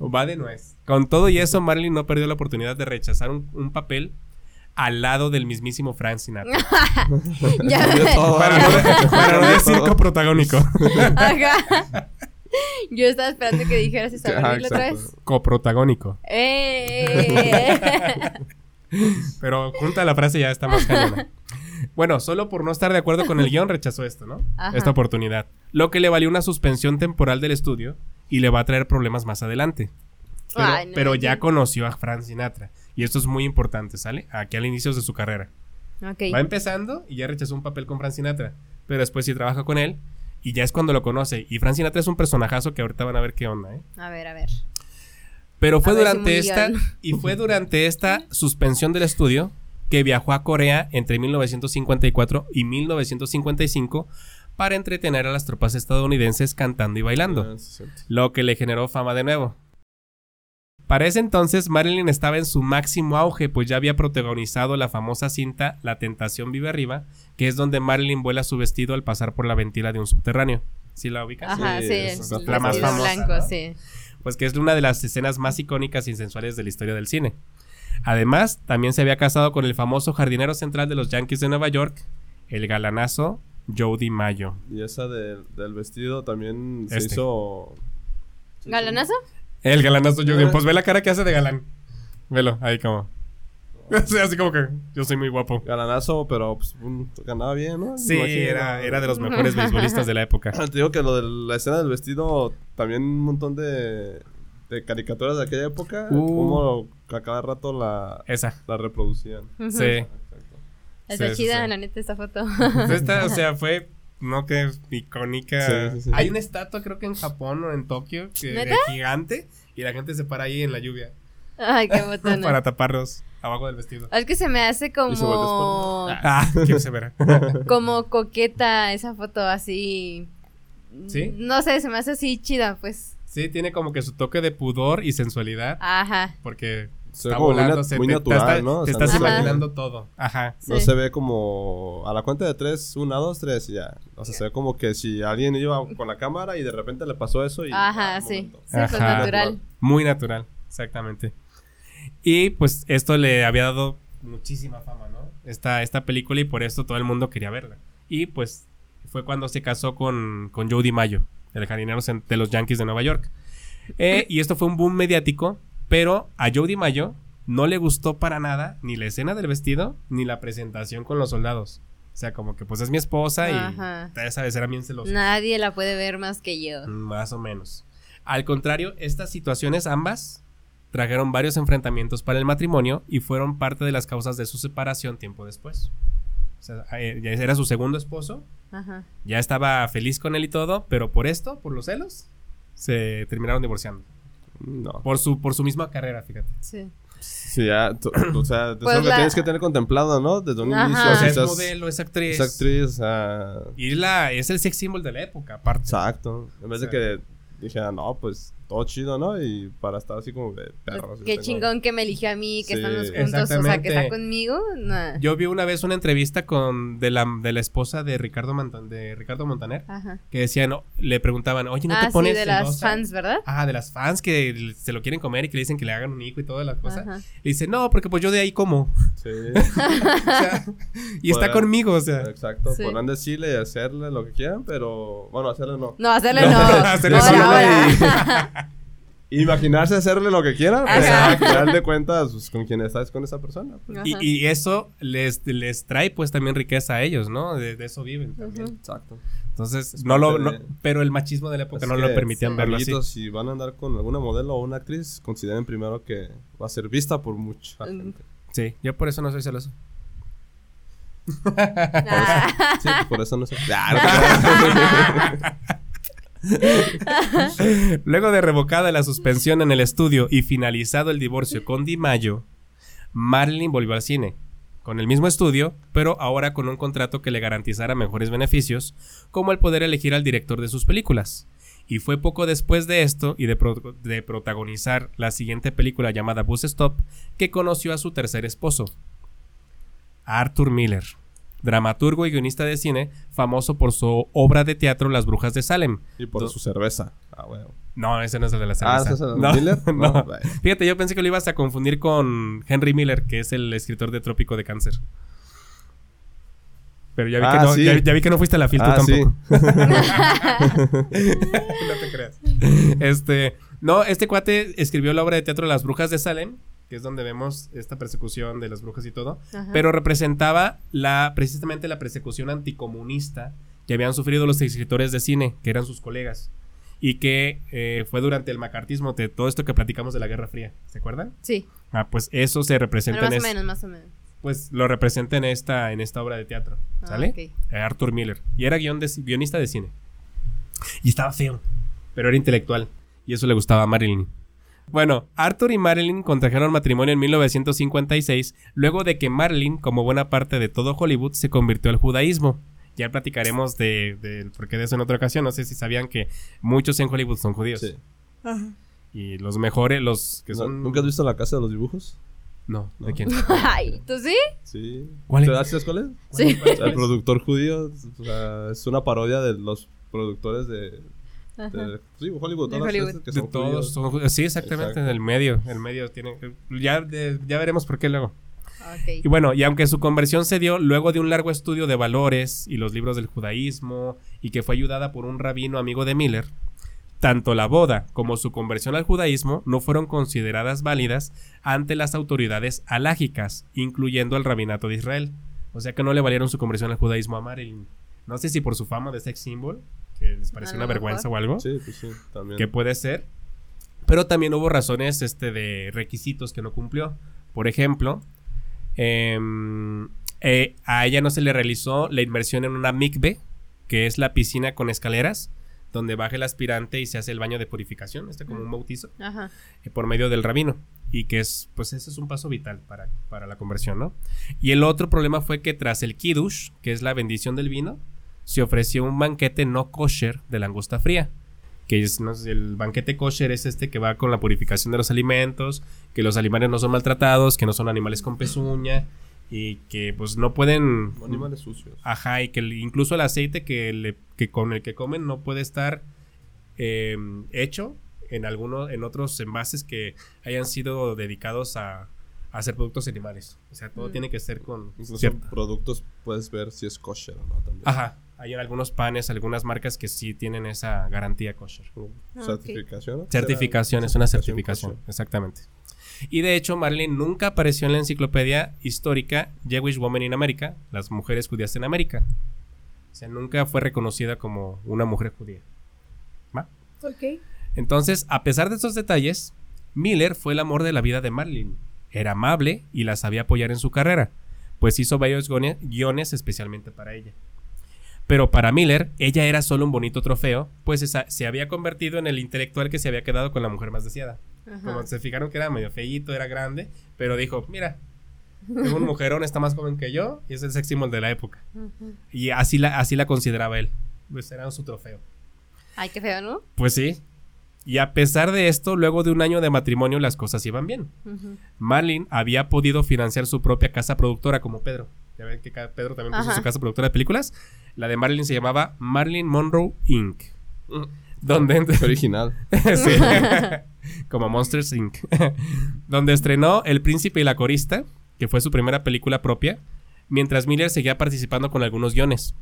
Va de nuez. Con todo y eso, Marilyn no perdió la oportunidad de rechazar un, un papel al lado del mismísimo Frank Sinatra. ya. Para, no, de- para no decir coprotagónico. Ajá. Yo estaba esperando que dijeras esa otra vez. Coprotagónico. ¡Eh! Pero junta la frase ya está más cañona. Bueno, solo por no estar de acuerdo con el guion rechazó esto, ¿no? Ajá. Esta oportunidad. Lo que le valió una suspensión temporal del estudio y le va a traer problemas más adelante. Pero, Ay, no, pero ya no. conoció a Frank Sinatra. Y esto es muy importante, ¿sale? Aquí al inicio de su carrera. Ok. Va empezando y ya rechazó un papel con Frank Sinatra. Pero después sí trabaja con él y ya es cuando lo conoce. Y Frank Sinatra es un personajazo que ahorita van a ver qué onda, ¿eh? A ver, a ver. Pero fue A ver si durante esta bien. y fue durante esta suspensión del estudio que viajó a Corea entre 1954 y 1955 para entretener a las tropas estadounidenses cantando y bailando, Ah, lo que le generó fama de nuevo. Para ese entonces Marilyn estaba en su máximo auge, pues ya había protagonizado la famosa cinta La tentación vive arriba, que es donde Marilyn vuela su vestido al pasar por la ventila de un subterráneo. ¿Sí la ubicas? Ajá, Sí, sí. esa el es la más famosa, blanco, ¿no? sí. pues que es una de las escenas más icónicas y sensuales de la historia del cine. Además, también se había casado con el famoso jardinero central de los Yankees de Nueva York, el galanazo Joe DiMaggio. Y esa del, del vestido también se Este. hizo. ¿Galanazo? El galanazo. DiMaggio. Pues ve la cara que hace de galán. Velo, ahí como. Sí, así como que yo soy muy guapo. Galanazo, pero pues, un- ganaba bien, ¿no? Sí, era, era de los mejores beisbolistas de la época. Te digo que lo de la escena del vestido, también un montón de, de caricaturas de aquella época, Uh. como a cada rato la, Esa. la reproducían. Sí. Está Sí, sí, chida, sí. la neta, esta foto. Esta, o sea, fue. No que es icónica. Sí, sí, sí. Hay una estatua, creo que en Japón o en Tokio, que, ¿Neta? gigante, y la gente se para ahí en la lluvia. Ay, qué botona. para taparlos abajo del vestido. Es que se me hace Y se vuelve como... Ah, quiero se verá. Como coqueta esa foto así... ¿Sí? No sé, se me hace así chida, pues. Sí, tiene como que su toque de pudor y sensualidad. Ajá. Porque está ve como muy volando, nat- se muy te, natural, te está- ¿no? O te sea, estás no ve- imaginando todo. Ajá. No Sí. se ve como a la cuenta de tres, una, dos, tres y ya. O sea, se ve como que si alguien iba con la cámara y de repente le pasó eso y... Ajá, ah, sí. momento. Sí, pues Ajá. natural. Muy natural, exactamente. Y pues esto le había dado muchísima fama, ¿no? Esta, esta película y por esto todo el mundo quería verla. Y pues fue cuando se casó con, con Joe DiMaggio, el jardinero de los Yankees de Nueva York. Eh, y esto fue un boom mediático, pero a Joe DiMaggio no le gustó para nada ni la escena del vestido ni la presentación con los soldados. O sea, como que pues es mi esposa y Ajá. ya sabes, era bien celoso. Nadie la puede ver más que yo. Más o menos. Al contrario, estas situaciones ambas trajeron varios enfrentamientos para el matrimonio y fueron parte de las causas de su separación tiempo después. O sea, eh, ya era su segundo esposo, Ajá. ya estaba feliz con él y todo, pero por esto, por los celos, se terminaron divorciando. No. Por su, por su misma carrera, fíjate. Sí. Sí, ya, o sea, Pues es lo que la- tienes que tener contemplado, ¿no? Desde un Ajá. inicio. O sea, es estás- modelo, es actriz. es actriz, o sea, Y la, es el sex symbol de la época, aparte. exacto. En vez Sí. de que dijera, no, pues todo chido, ¿no? Y para estar así como de perros. Pues, Qué tengo- chingón que me eligió a mí, que Sí, estamos juntos, o sea, que está conmigo. Nah. Yo vi una vez una entrevista con de la, de la esposa de Ricardo, Montan- de Ricardo Montaner Ajá. que decían, no, le preguntaban, oye, ¿no Ah, te pones sí, de las celosa?" fans, ¿verdad? Ah, de las fans que se lo quieren comer y que le dicen que le hagan un hijo y toda la cosa. Ajá. Le dice, no, porque pues yo de ahí como. Sí, O sea, y está conmigo, o sea. exacto. Sí. Podrán decirle y hacerle lo que quieran, pero bueno, hacerle no. No, hacerle No, no. hacerle Ahora, ahora. Imaginarse hacerle lo que quieran, pero al final de cuentas, pues, con quien estás con esa persona. pues. Y, y eso les, les trae pues también riqueza a ellos, ¿no? De, de eso viven también. Exacto. Entonces, Es no lo, no- pero el machismo de la época no lo permitían sí. verlo así. Si van a andar con alguna modelo o una actriz, consideren primero que va a ser vista por mucha Mm. gente. Sí, yo por eso no soy celoso. Ah. Sí, pues por eso no sé. Ah, Luego de revocada la suspensión en el estudio y finalizado el divorcio con Di Mayo, Marilyn volvió al cine, con el mismo estudio, pero ahora con un contrato que le garantizara mejores beneficios, como el poder elegir al director de sus películas. Y fue poco después de esto y de, de protagonizar la siguiente película llamada Bus Stop que conoció a su tercer esposo, Arthur Miller, dramaturgo y guionista de cine, famoso por su obra de teatro Las Brujas de Salem, y por Do- su cerveza. Ah, bueno. no, ese no es el de la Ah, cerveza. ¿ese es el no, Miller? no. Fíjate, yo pensé que lo ibas a confundir con Henry Miller, que es el escritor de Trópico de Cáncer. Pero ya vi, Ah, que, no, sí. ya, ya vi que no fuiste a la fil tú Ah, sí. tampoco. no te creas. Este, no, este cuate escribió la obra de teatro Las Brujas de Salem, que es donde vemos esta persecución de las brujas y todo, Ajá. pero representaba la precisamente la persecución anticomunista que habían sufrido los escritores de cine, que eran sus colegas, y que eh, fue durante el macartismo, de todo esto que platicamos de la Guerra Fría, ¿se acuerdan? Sí, Ah, pues eso se representa Bueno, en más o menos, más o menos. pues lo representa en esta en esta obra de teatro, Ah, ¿sale? Eh, Arthur Miller y era guion de- guionista de cine. Y estaba feo, pero era intelectual y eso le gustaba a Marilyn. Bueno, Arthur y Marilyn contrajeron matrimonio en 1956, luego de que Marilyn, como buena parte de todo Hollywood, se convirtió al judaísmo. Ya platicaremos de, del porqué de eso en otra ocasión. No sé si sabían que muchos en Hollywood son judíos. Sí. Y los mejores, los que son... ¿Nunca has visto la casa de los dibujos? No, ¿de No. quién? Ay, ¿tú sí? Sí. ¿Cuál ¿Te es? sabes cuál es? Sí. Sea, el productor judío, o sea, es una parodia de los productores de, Ajá. De sí, Hollywood, De todas las Hollywood. veces que De son todos Sí, exactamente, Exacto. en el medio. El medio tiene. Ya, de- ya veremos por qué luego. Y bueno, y aunque su conversión se dio luego de un largo estudio de valores y los libros del judaísmo, y que fue ayudada por un rabino amigo de Miller, tanto la boda como su conversión al judaísmo no fueron consideradas válidas ante las autoridades alágicas, incluyendo al rabinato de Israel. O sea que no le valieron su conversión al judaísmo a Marilyn. No sé si por su fama de sex symbol, que les pareció una vergüenza mejor. o algo Sí, pues sí, también. que puede ser. Pero también hubo razones este, de requisitos que no cumplió. Por ejemplo, em, eh, a ella no se le realizó la inmersión en una mikve, que es la piscina con escaleras, donde baja el aspirante y se hace el baño de purificación, este como un bautizo, Ajá. eh, por medio del rabino. Y que es, pues ese es un paso vital para, para la conversión, ¿no? Y el otro problema fue que tras el kiddush, que es la bendición del vino, se ofreció un banquete no kosher de langosta fría. Que es, no sé, el banquete kosher es este que va con la purificación de los alimentos, que los animales no son maltratados, que no son animales con pezuña y que pues no pueden... Animales sucios. Ajá, y que el- incluso el aceite que, le, que con el que comen no puede estar eh, hecho en algunos, en otros envases que hayan sido dedicados a, hacer productos animales. O sea, todo Mm. tiene que ser con Incluso cierta- productos puedes ver si es kosher o no también. Ajá. Hay algunos panes, algunas marcas que sí tienen esa garantía kosher. Ah, Certificación. Certificación, es una certificación, kosher. exactamente. Y de hecho, Marilyn nunca apareció en la enciclopedia histórica Jewish Women in America, las mujeres judías en América. O sea, nunca fue reconocida como una mujer judía. ¿Va? Ok. Entonces, a pesar de estos detalles, Miller fue el amor de la vida de Marilyn. Era amable y la sabía apoyar en su carrera, pues hizo varios guiones especialmente para ella. Pero para Miller, ella era solo un bonito trofeo, pues esa- se había convertido en el intelectual que se había quedado con la mujer más deseada. Como se fijaron que era medio feíto, era grande, pero dijo, mira, es un mujerón, está más joven que yo y es el sex symbol de la época. Y así la, así la consideraba él, pues era su trofeo. Ay, qué feo, ¿no? Pues sí. Y a pesar de esto, luego de un año de matrimonio las cosas iban bien. Ujú. Marlene había podido financiar su propia casa productora como Pedro. Ya ven que Pedro también puso Ajá. su casa productora de películas. La de Marilyn se llamaba Marilyn Monroe Inc. Donde entre- Qué original. Sí. como Monsters Inc. donde estrenó El Príncipe y la Corista, que fue su primera película propia, mientras Miller seguía participando con algunos guiones.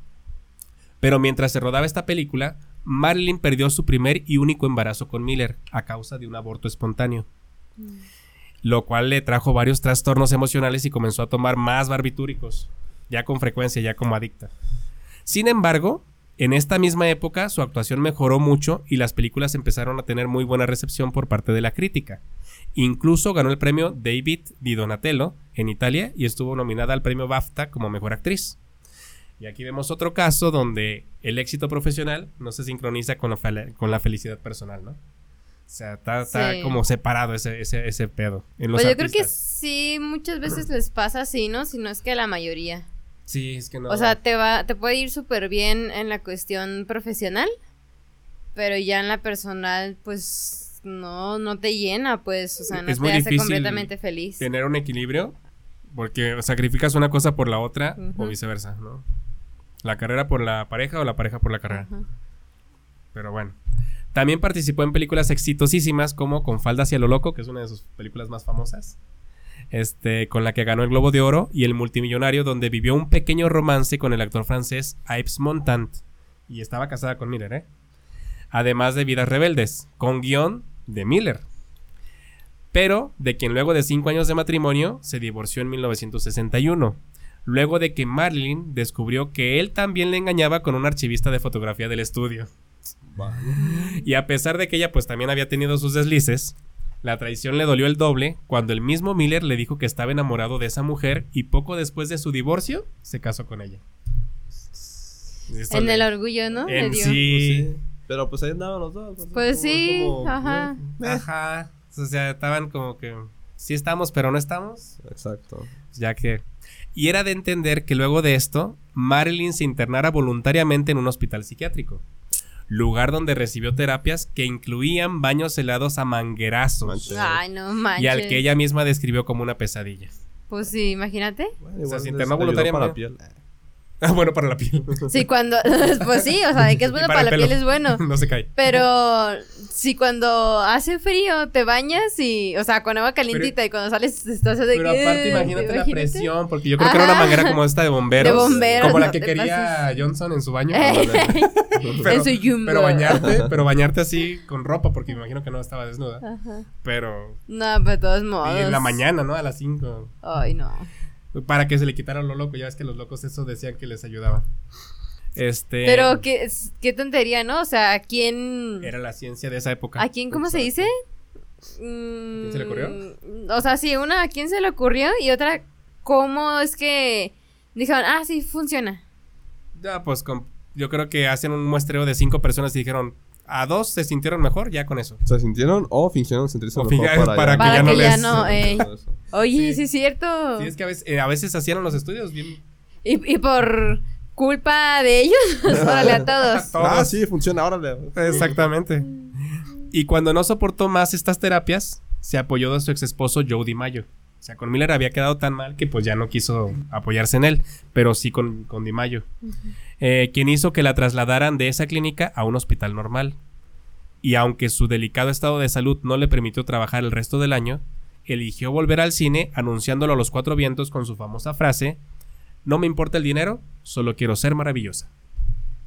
Pero mientras se rodaba esta película, Marilyn perdió su primer y único embarazo con Miller a causa de un aborto espontáneo. Lo cual le trajo varios trastornos emocionales y comenzó a tomar más barbitúricos, ya con frecuencia, ya como adicta. Sin embargo, en esta misma época su actuación mejoró mucho y las películas empezaron a tener muy buena recepción por parte de la crítica. Incluso ganó el premio David Di Donatello en Italia y estuvo nominada al premio BAFTA como mejor actriz. Y aquí vemos otro caso donde el éxito profesional no se sincroniza con la, felicidad personal, ¿no? O sea, está, está Sí. como separado ese, ese, ese pedo. En los Pues yo creo que sí, muchas veces les pasa así, ¿no? Si no es que la mayoría. Sí, es que no. O sea, te va, te puede ir súper bien en la cuestión profesional, pero ya en la personal, pues no, no te llena, pues, o sea, no Es te muy hace completamente feliz. tener un equilibrio porque sacrificas una cosa por la otra o viceversa, ¿no? La carrera por la pareja o la pareja por la carrera. Pero bueno. También participó en películas exitosísimas como Con falda hacia lo loco, que es una de sus películas más famosas. Este, con la que ganó el Globo de Oro y el multimillonario donde vivió un pequeño romance con el actor francés Yves Montand y estaba casada con Miller, ¿eh? Además de Vidas Rebeldes, con guion de Miller. Pero de quien luego de cinco años de matrimonio se divorció en 1961 luego de que Marilyn descubrió que él también le engañaba con un archivista de fotografía del estudio. Y a pesar de que ella pues también había tenido sus deslices, la traición le dolió el doble cuando el mismo Miller le dijo que estaba enamorado de esa mujer y poco después de su divorcio se casó con ella. Eso En le- el orgullo, ¿no? En dio. sí. Pero pues ahí andaban los dos. Pues es sí, como- ajá. eh, Ajá. O sea, estaban como que sí estamos, pero no estamos. Exacto. Ya que. Y era de entender que luego de esto, Marilyn se internara voluntariamente en un hospital psiquiátrico. Lugar donde recibió terapias que incluían baños helados a manguerazos. Manches. Ay, no manches. Y al que ella misma describió como una pesadilla. Pues sí, imagínate. Bueno, sea, para la piel. Ah, bueno, para la piel. Sí, cuando. pues sí, o sea, de que es bueno para la piel es bueno. no se cae. Pero si cuando hace frío te bañas y, o sea, con agua calientita y cuando sales estás de Pero que, aparte, imagínate, la presión, porque yo creo que era una manguera como esta de bomberos. De bomberos, Como la que quería Johnson en su baño. en su yumbo. pero bañarte, pero bañarte así con ropa, porque me imagino que no estaba desnuda. Ajá. Pero. No, pero de todos modos. Y en la mañana, ¿no? A las 5. Ay, no. Para que se le quitara lo loco. Ya ves que los locos eso decían que les ayudaba. Este. Pero qué, qué tontería, ¿no? O sea, ¿a quién. Era la ciencia de esa época. ¿A quién, cómo se dice? quién se le ocurrió? Mm, O sea, sí, una, ¿a quién se le ocurrió? Y otra, ¿cómo es que dijeron, ah, sí, funciona? Ya, pues con- yo creo que hacen un muestreo de cinco personas y dijeron. A dos se sintieron mejor, ya con eso. ¿Se sintieron o fingieron sentirse O mejor para, para ya- que Para ya no que ya les- no, ey. Oye, Sí. sí, es cierto. Sí, es que a veces, eh, a veces hacían los estudios bien. Y, y por culpa de ellos, órale a todos. Todos. Ah, sí, funciona, órale. Exactamente. Y cuando no soportó más estas terapias, se apoyó de su ex esposo Joe DiMaggio. O sea, con Miller había quedado tan mal que pues ya no quiso apoyarse en él, pero sí con, con DiMaggio. Eh, quien hizo que la trasladaran de esa clínica a un hospital normal. Y aunque su delicado estado de salud no le permitió trabajar el resto del año, eligió volver al cine anunciándolo a los cuatro vientos con su famosa frase, no me importa el dinero, solo quiero ser maravillosa.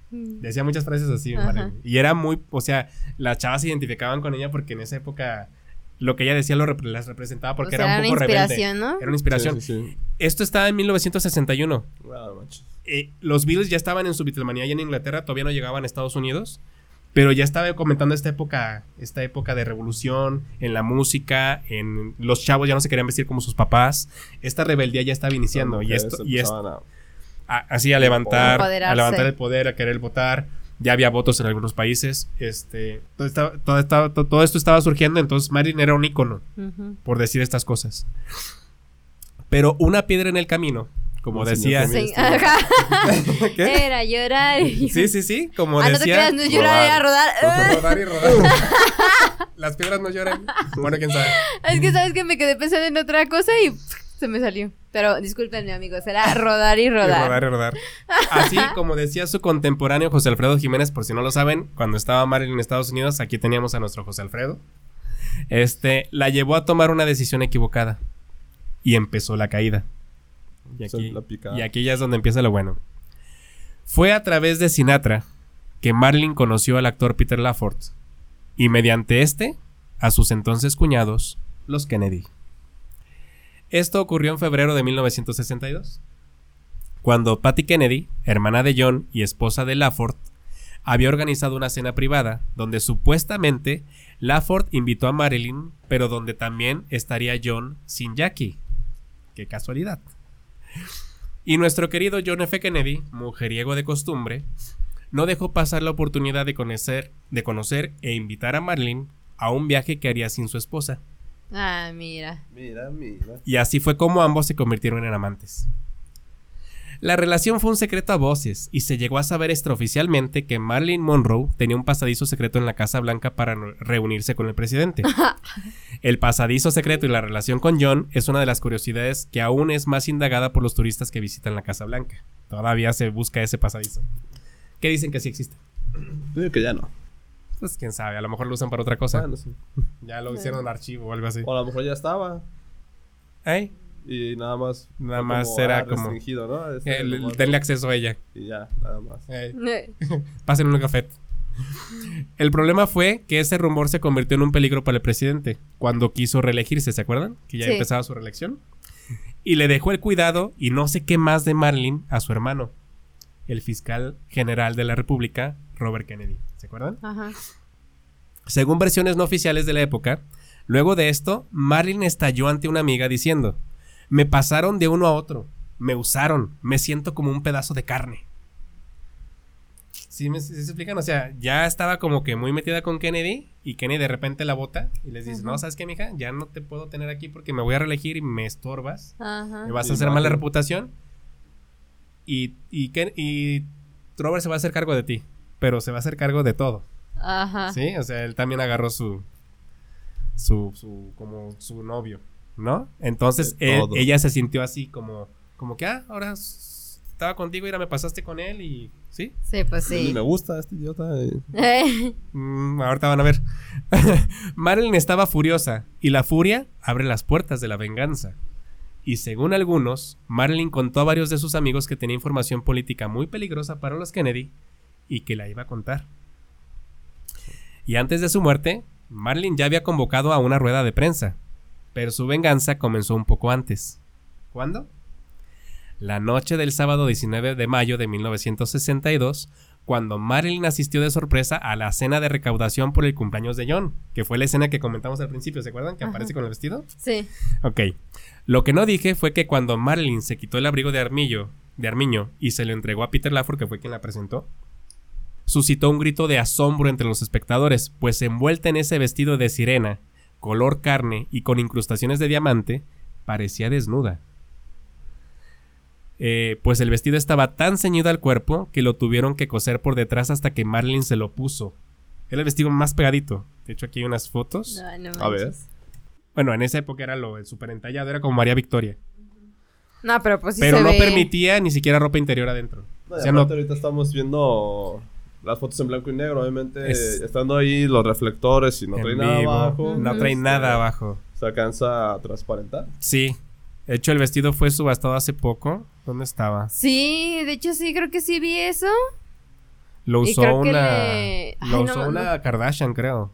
Decía muchas frases así. Y era muy, o sea, las chavas se identificaban con ella porque en esa época lo que ella decía lo rep- las representaba porque O sea, era un era poco una rebelde. inspiración, ¿no? Era una inspiración. Sí, sí, sí. Esto estaba en 1961. Wow. Eh, los Beatles ya estaban en su Beatlemanía allá en Inglaterra, todavía no llegaban a Estados Unidos. Pero ya estaba comentando esta época, esta época de revolución en la música, en los chavos ya no se querían vestir como sus papás. Esta rebeldía ya estaba iniciando y esto y esto a- así a levantar, a levantar el poder, a querer votar. Ya había votos en algunos países. Este, todo, estaba- todo, estaba- to- todo esto estaba surgiendo, entonces Marilyn era un ícono por decir estas cosas. Pero una piedra en el camino, como Un decía. Sí. ¿Qué? Era llorar. y- Sí, sí, sí, como ah, no te decía. creas, no es llorar, era rodar. rodar y rodar. Las piedras no lloran. Bueno, quién sabe. Es que sabes que me quedé pensando en otra cosa y se me salió. Pero discúlpenme, amigos, era rodar y Y rodar. rodar y rodar. Así como decía su contemporáneo José Alfredo Jiménez, por si no lo saben, cuando estaba Marilyn en Estados Unidos, aquí teníamos a nuestro José Alfredo. Este, la llevó a tomar una decisión equivocada. Y empezó la caída. Y aquí, y ya es donde empieza lo bueno. Fue a través de Sinatra que Marilyn conoció al actor Peter Laford. Y mediante este, a sus entonces cuñados, los Kennedy. Esto ocurrió en febrero de 1962 cuando Patty Kennedy, hermana de John y esposa de Laford, había organizado una cena privada donde supuestamente Laford invitó a Marilyn, pero donde también estaría John sin Jackie. Qué casualidad. Y nuestro querido John F. Kennedy, mujeriego de costumbre, no dejó pasar la oportunidad de conocer, de conocer e invitar a Marilyn a un viaje que haría sin su esposa. Ah, mira. Mira, mira. Y así fue como ambos se convirtieron en amantes. La relación fue un secreto a voces y se llegó a saber extraoficialmente que Marilyn Monroe tenía un pasadizo secreto en la Casa Blanca para reunirse con el presidente. El pasadizo secreto y la relación con John es una de las curiosidades que aún es más indagada por los turistas que visitan la Casa Blanca. Todavía se busca ese pasadizo. ¿Qué dicen que sí existe? Yo digo que ya no. Pues quién sabe, a lo mejor lo usan para otra cosa. Bueno, sí. Ya lo hicieron archivo o algo así. O a lo mejor ya estaba. ¿Eh? Y nada más. Nada más era ah, como- restringido, ¿no? Este, El- denle acceso a ella. Y ya, nada más. Eh. Pasen un café. El problema fue que ese rumor se convirtió en un peligro para el presidente cuando quiso reelegirse, ¿se acuerdan? Que ya Sí. empezaba su reelección. Y le dejó el cuidado y no sé qué más de Marilyn a su hermano, el fiscal general de la República, Robert Kennedy. ¿Se acuerdan? Ajá. Según versiones no oficiales de la época, luego de esto, Marilyn estalló ante una amiga diciendo, me pasaron de uno a otro, me usaron, me siento como un pedazo de carne. ¿Sí, me, sí se explican? O sea, ya estaba como que muy metida con Kennedy y Kennedy de repente la bota y les dice, no, ¿sabes qué, mija? Ya no te puedo tener aquí porque me voy a reelegir y me estorbas, Ajá. me vas a hacer mala reputación y, y, Ken- y Robert se va a hacer cargo de ti, pero se va a hacer cargo de todo. Ajá. Sí, o sea, él también agarró su. Su. su como su novio, ¿no? Entonces él- ella se sintió así como. Como que, ah, ahora estaba contigo y ahora me pasaste con él y. ¿Sí? Sí, pues Y sí. me gusta este idiota. Eh, Mm, ahorita van a ver. Marilyn estaba furiosa y la furia abre las puertas de la venganza. Y según algunos, Marilyn contó a varios de sus amigos que tenía información política muy peligrosa para los Kennedy y que la iba a contar. Y antes de su muerte, Marilyn ya había convocado a una rueda de prensa, pero su venganza comenzó un poco antes. ¿Cuándo? La noche del sábado 19 de mayo de 1962, cuando Marilyn asistió de sorpresa a la cena de recaudación por el cumpleaños de John, que fue la escena que comentamos al principio, ¿se acuerdan? Que Ajá. aparece con el vestido. sí. Ok. Lo que no dije fue que cuando Marilyn se quitó el abrigo de Armillo, de Armiño y se lo entregó a Peter Laford, que fue quien la presentó, suscitó un grito de asombro entre los espectadores, pues envuelta en ese vestido de sirena, color carne y con incrustaciones de diamante, parecía desnuda. Eh, pues el vestido estaba tan ceñido al cuerpo que lo tuvieron que coser por detrás hasta que Marilyn se lo puso. Era el vestido más pegadito. De hecho, aquí hay unas fotos. No, no A ver. Bueno, en esa época era lo el super entallado, era como María Victoria. No, pero pues sí pero se no ve. permitía ni siquiera ropa interior adentro. No, O sea, no- ahorita estamos viendo las fotos en blanco y negro, obviamente. Es- Estando ahí los reflectores y no en trae nada abajo. No trae Este, nada abajo. ¿Se alcanza a transparentar? Sí. De hecho, el vestido fue subastado hace poco. ¿Dónde estaba? Sí, de hecho sí, creo que sí vi eso. Lo usó una. le- Lo Ay, usó no, una Kardashian, creo.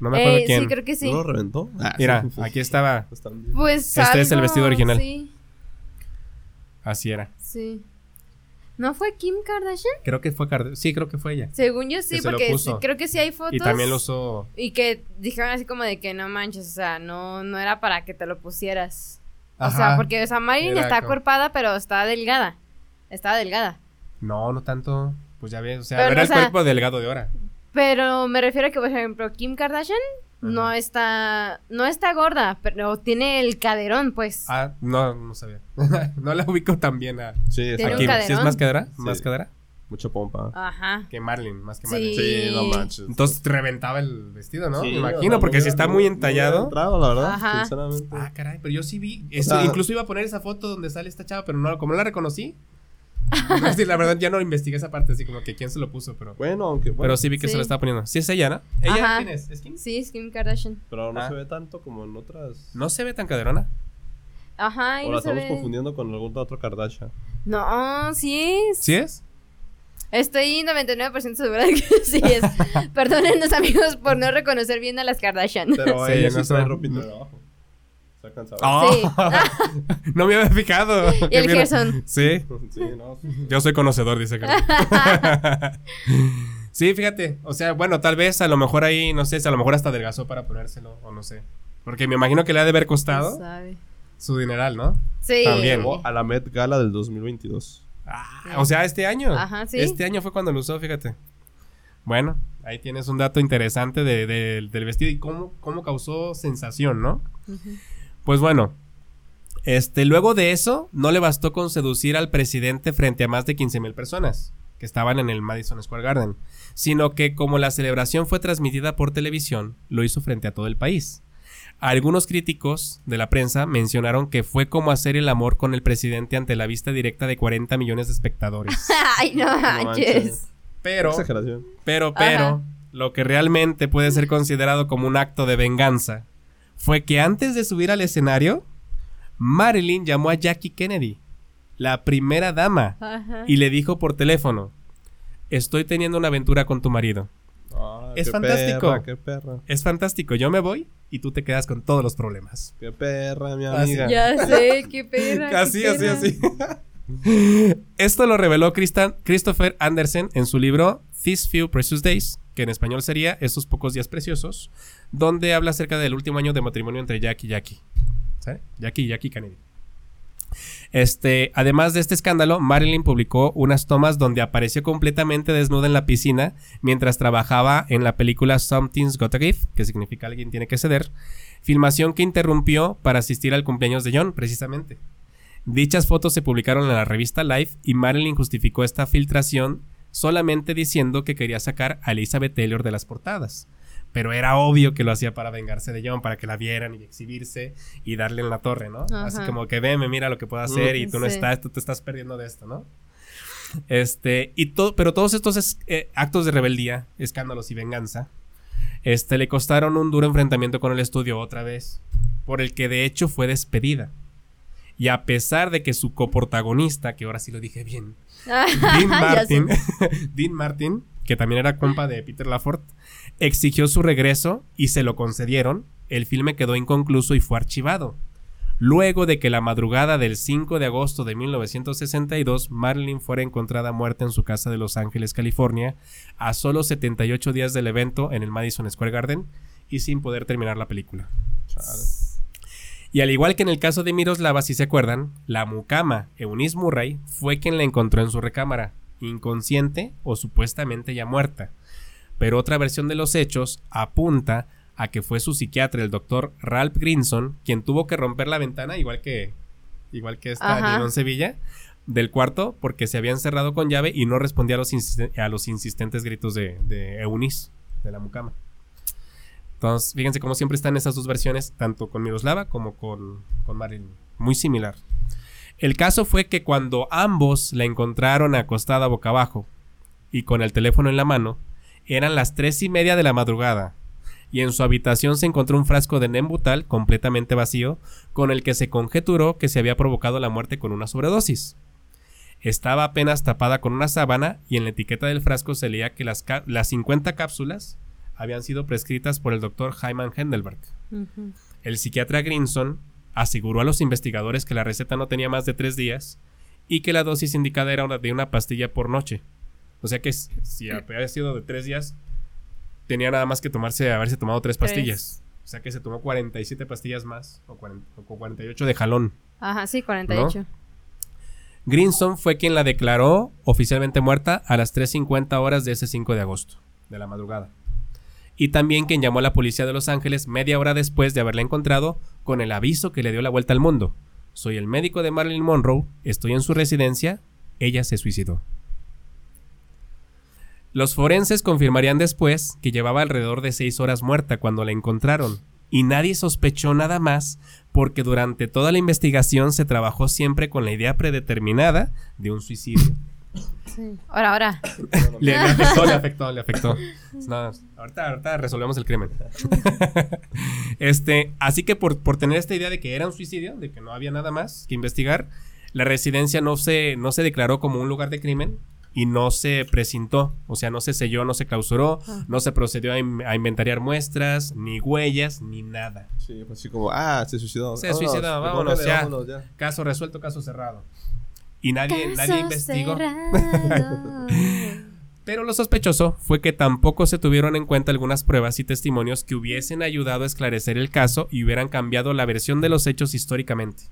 No me acuerdo Eh, quién. sí, creo que sí. ¿No lo reventó? Ah, Mira, sí, aquí estaba. Pues Este es el vestido original. Sí, Así era. sí. ¿No fue Kim Kardashian? Creo que fue Kardashian. Sí, creo que fue ella. Según yo sí, Que porque sí- creo que sí hay fotos. Y también lo usó. Y que dijeron así como de que no manches, o sea, no, no era para que te lo pusieras. O sea, porque, o sea, Marilyn está como- pero está delgada. Está delgada. No, no tanto. Pues ya ves. O sea, Pero era el o sea- cuerpo delgado de ahora. Pero me refiero a que, por ejemplo, Kim Kardashian no está no está gorda, pero tiene el caderón, pues. Ah, no, no sabía. no la ubico tan bien a, Sí, Tiene está un a Kim. ¿Sí es caderón. más cadera? Sí. ¿Más cadera? Mucha pompa. Ajá. Que Marlin, más que Sí. Marlin. Sí, no manches. Entonces reventaba el vestido, ¿no? Sí, Me o imagino, porque si está muy entallado. entrado, la verdad, Ajá. sinceramente. Ah, caray, pero yo sí vi. Eso, sea- incluso iba a poner esa foto donde sale esta chava, pero no, como no la reconocí. sí, la verdad ya no investigué esa parte, así como que quién se lo puso, pero. Bueno, aunque bueno, pero sí vi que se lo estaba poniendo. Sí, es ella, ¿no? ¿Ella Ajá. quién es? ¿Es Kim? Sí, es Kim Kardashian. pero no Ah. se ve tanto como en otras. No se ve tan caderona. Ajá, y o no la se estamos ve. confundiendo con algún otro Kardashian. No, sí es. ¿Sí es? Estoy 99% segura de que sí es. Perdónennos, amigos, por no reconocer bien a las Kardashian. Pero Sí, ella no trae ropita de abajo. Se ver. Ah, no me había fijado. Y el. Gerson. Sí, Sí, no. yo soy conocedor, dice que Sí, fíjate. O sea, bueno, tal vez a lo mejor ahí, no sé, si a lo mejor hasta adelgazó para ponérselo, o no sé. Porque me imagino que le ha de haber costado sabe? su dineral, ¿no? Sí. También. Llegó a la Met Gala del 2022. Ah, o sea, este año. Ajá, sí. Este año fue cuando lo usó, fíjate. Bueno, ahí tienes un dato interesante de- de- del vestido y cómo, cómo causó sensación, ¿no? Ujú. Pues bueno, este, luego de eso, no le bastó con seducir al presidente frente a más de 15 mil personas que estaban en el Madison Square Garden, sino que como la celebración fue transmitida por televisión, lo hizo frente a todo el país. Algunos críticos de la prensa mencionaron que fue como hacer el amor con el presidente ante la vista directa de 40 millones de espectadores. Ay, no manches. manches. Pero, Exageración. pero, pero, Ajá. lo que realmente puede ser considerado como un acto de venganza fue que antes de subir al escenario, Marilyn llamó a Jackie Kennedy, la primera dama, Ajá. y le dijo por teléfono, estoy teniendo una aventura con tu marido. Es qué fantástico. perra, qué perra. Es fantástico, yo me voy y tú te quedas con todos los problemas. Qué perra, mi Así. amiga. Ya sé, qué perra. qué Así, así, perra. así. Esto lo reveló Christopher Andersen en su libro These Few Precious Days, que en español sería Esos pocos días preciosos, donde habla acerca del último año de matrimonio entre Jack y Jackie. ¿Sí? Jackie y Jackie Kennedy. Este, además de este escándalo, Marilyn publicó unas tomas donde apareció completamente desnuda en la piscina mientras trabajaba en la película Something's Gotta Give, que significa alguien tiene que ceder, filmación que interrumpió para asistir al cumpleaños de John, precisamente. Dichas fotos se publicaron en la revista Life y Marilyn justificó esta filtración solamente diciendo que quería sacar a Elizabeth Taylor de las portadas. Pero era obvio que lo hacía para vengarse de John, para que la vieran y exhibirse y darle en la torre, ¿no? Ajá. Así como que veme, mira lo que puedo hacer y tú no estás, tú te estás perdiendo de esto, ¿no? Este, y todo, pero todos estos es- eh, actos de rebeldía, escándalos y venganza, este, le costaron un duro enfrentamiento con el estudio otra vez, por el que de hecho fue despedida. Y a pesar de que su coprotagonista, que ahora sí lo dije bien, Dean. Martin, Dean Martin, que también era compa de Peter Lafort, exigió su regreso y se lo concedieron. El filme quedó inconcluso y fue archivado. Luego de que la madrugada del 5 de agosto de 1962 Marilyn fuera encontrada muerta en su casa de Los Ángeles, California, a solo 78 días del evento en el Madison Square Garden y sin poder terminar la película. Chale. Y al igual que en el caso de Miroslava, si se acuerdan, la mucama Eunice Murray fue quien la encontró en su recámara, inconsciente o supuestamente ya muerta. Pero otra versión de los hechos apunta a que fue su psiquiatra, el doctor Ralph Grinson, quien tuvo que romper la ventana, igual que, igual que esta. Ninón Sevilla, del cuarto, porque se había encerrado con llave y no respondía a los, insisten- a los insistentes gritos de, de Eunice, de la mucama. Entonces, fíjense cómo siempre están esas dos versiones, tanto con Miroslava como con, con Marilyn. Muy similar. El caso fue que cuando ambos la encontraron acostada boca abajo y con el teléfono en la mano, eran las tres y media de la madrugada. y en su habitación se encontró un frasco de Nembutal completamente vacío, con el que se conjeturó que se había provocado la muerte con una sobredosis. Estaba apenas tapada con una sábana y en la etiqueta del frasco se leía que las, las 50 cápsulas habían sido prescritas por el doctor Hyman Hendelberg. El psiquiatra Grinson aseguró a los investigadores que la receta no tenía más de tres días y que la dosis indicada era una- de una pastilla por noche. O sea que si había sido de tres días, tenía nada más que tomarse, haberse tomado tres Tres. pastillas. O sea que se tomó 47 pastillas más, o, 40 o 48 de jalón. Ajá, sí, 48. Grinson fue quien la declaró oficialmente muerta a las 3.50 horas de ese 5 de agosto, de la madrugada. Y también quien llamó a la policía de Los Ángeles media hora después de haberla encontrado con el aviso que le dio la vuelta al mundo. Soy el médico de Marilyn Monroe, estoy en su residencia, ella se suicidó. Los forenses confirmarían después que llevaba alrededor de seis horas muerta cuando la encontraron, y nadie sospechó nada más porque durante toda la investigación se trabajó siempre con la idea predeterminada de un suicidio. Sí. Ahora, ahora. Le, le afectó, le afectó, le afectó. No, ahorita, ahorita resolvemos el crimen. este, así que por, por tener esta idea de que era un suicidio, de que no había nada más que investigar, la residencia no se, no se declaró como un lugar de crimen y no se precintó, o sea, no se selló, no se clausuró, Ah. no se procedió a, in- a inventariar muestras, ni huellas, ni nada. Sí, fue así como, ah, se suicidó. Se suicidó, vámonos, recógele, ya. vámonos, ya. Caso resuelto, caso cerrado. Y nadie, nadie investigó. Pero lo sospechoso fue que tampoco se tuvieron en cuenta algunas pruebas y testimonios que hubiesen ayudado a esclarecer el caso y hubieran cambiado la versión de los hechos históricamente.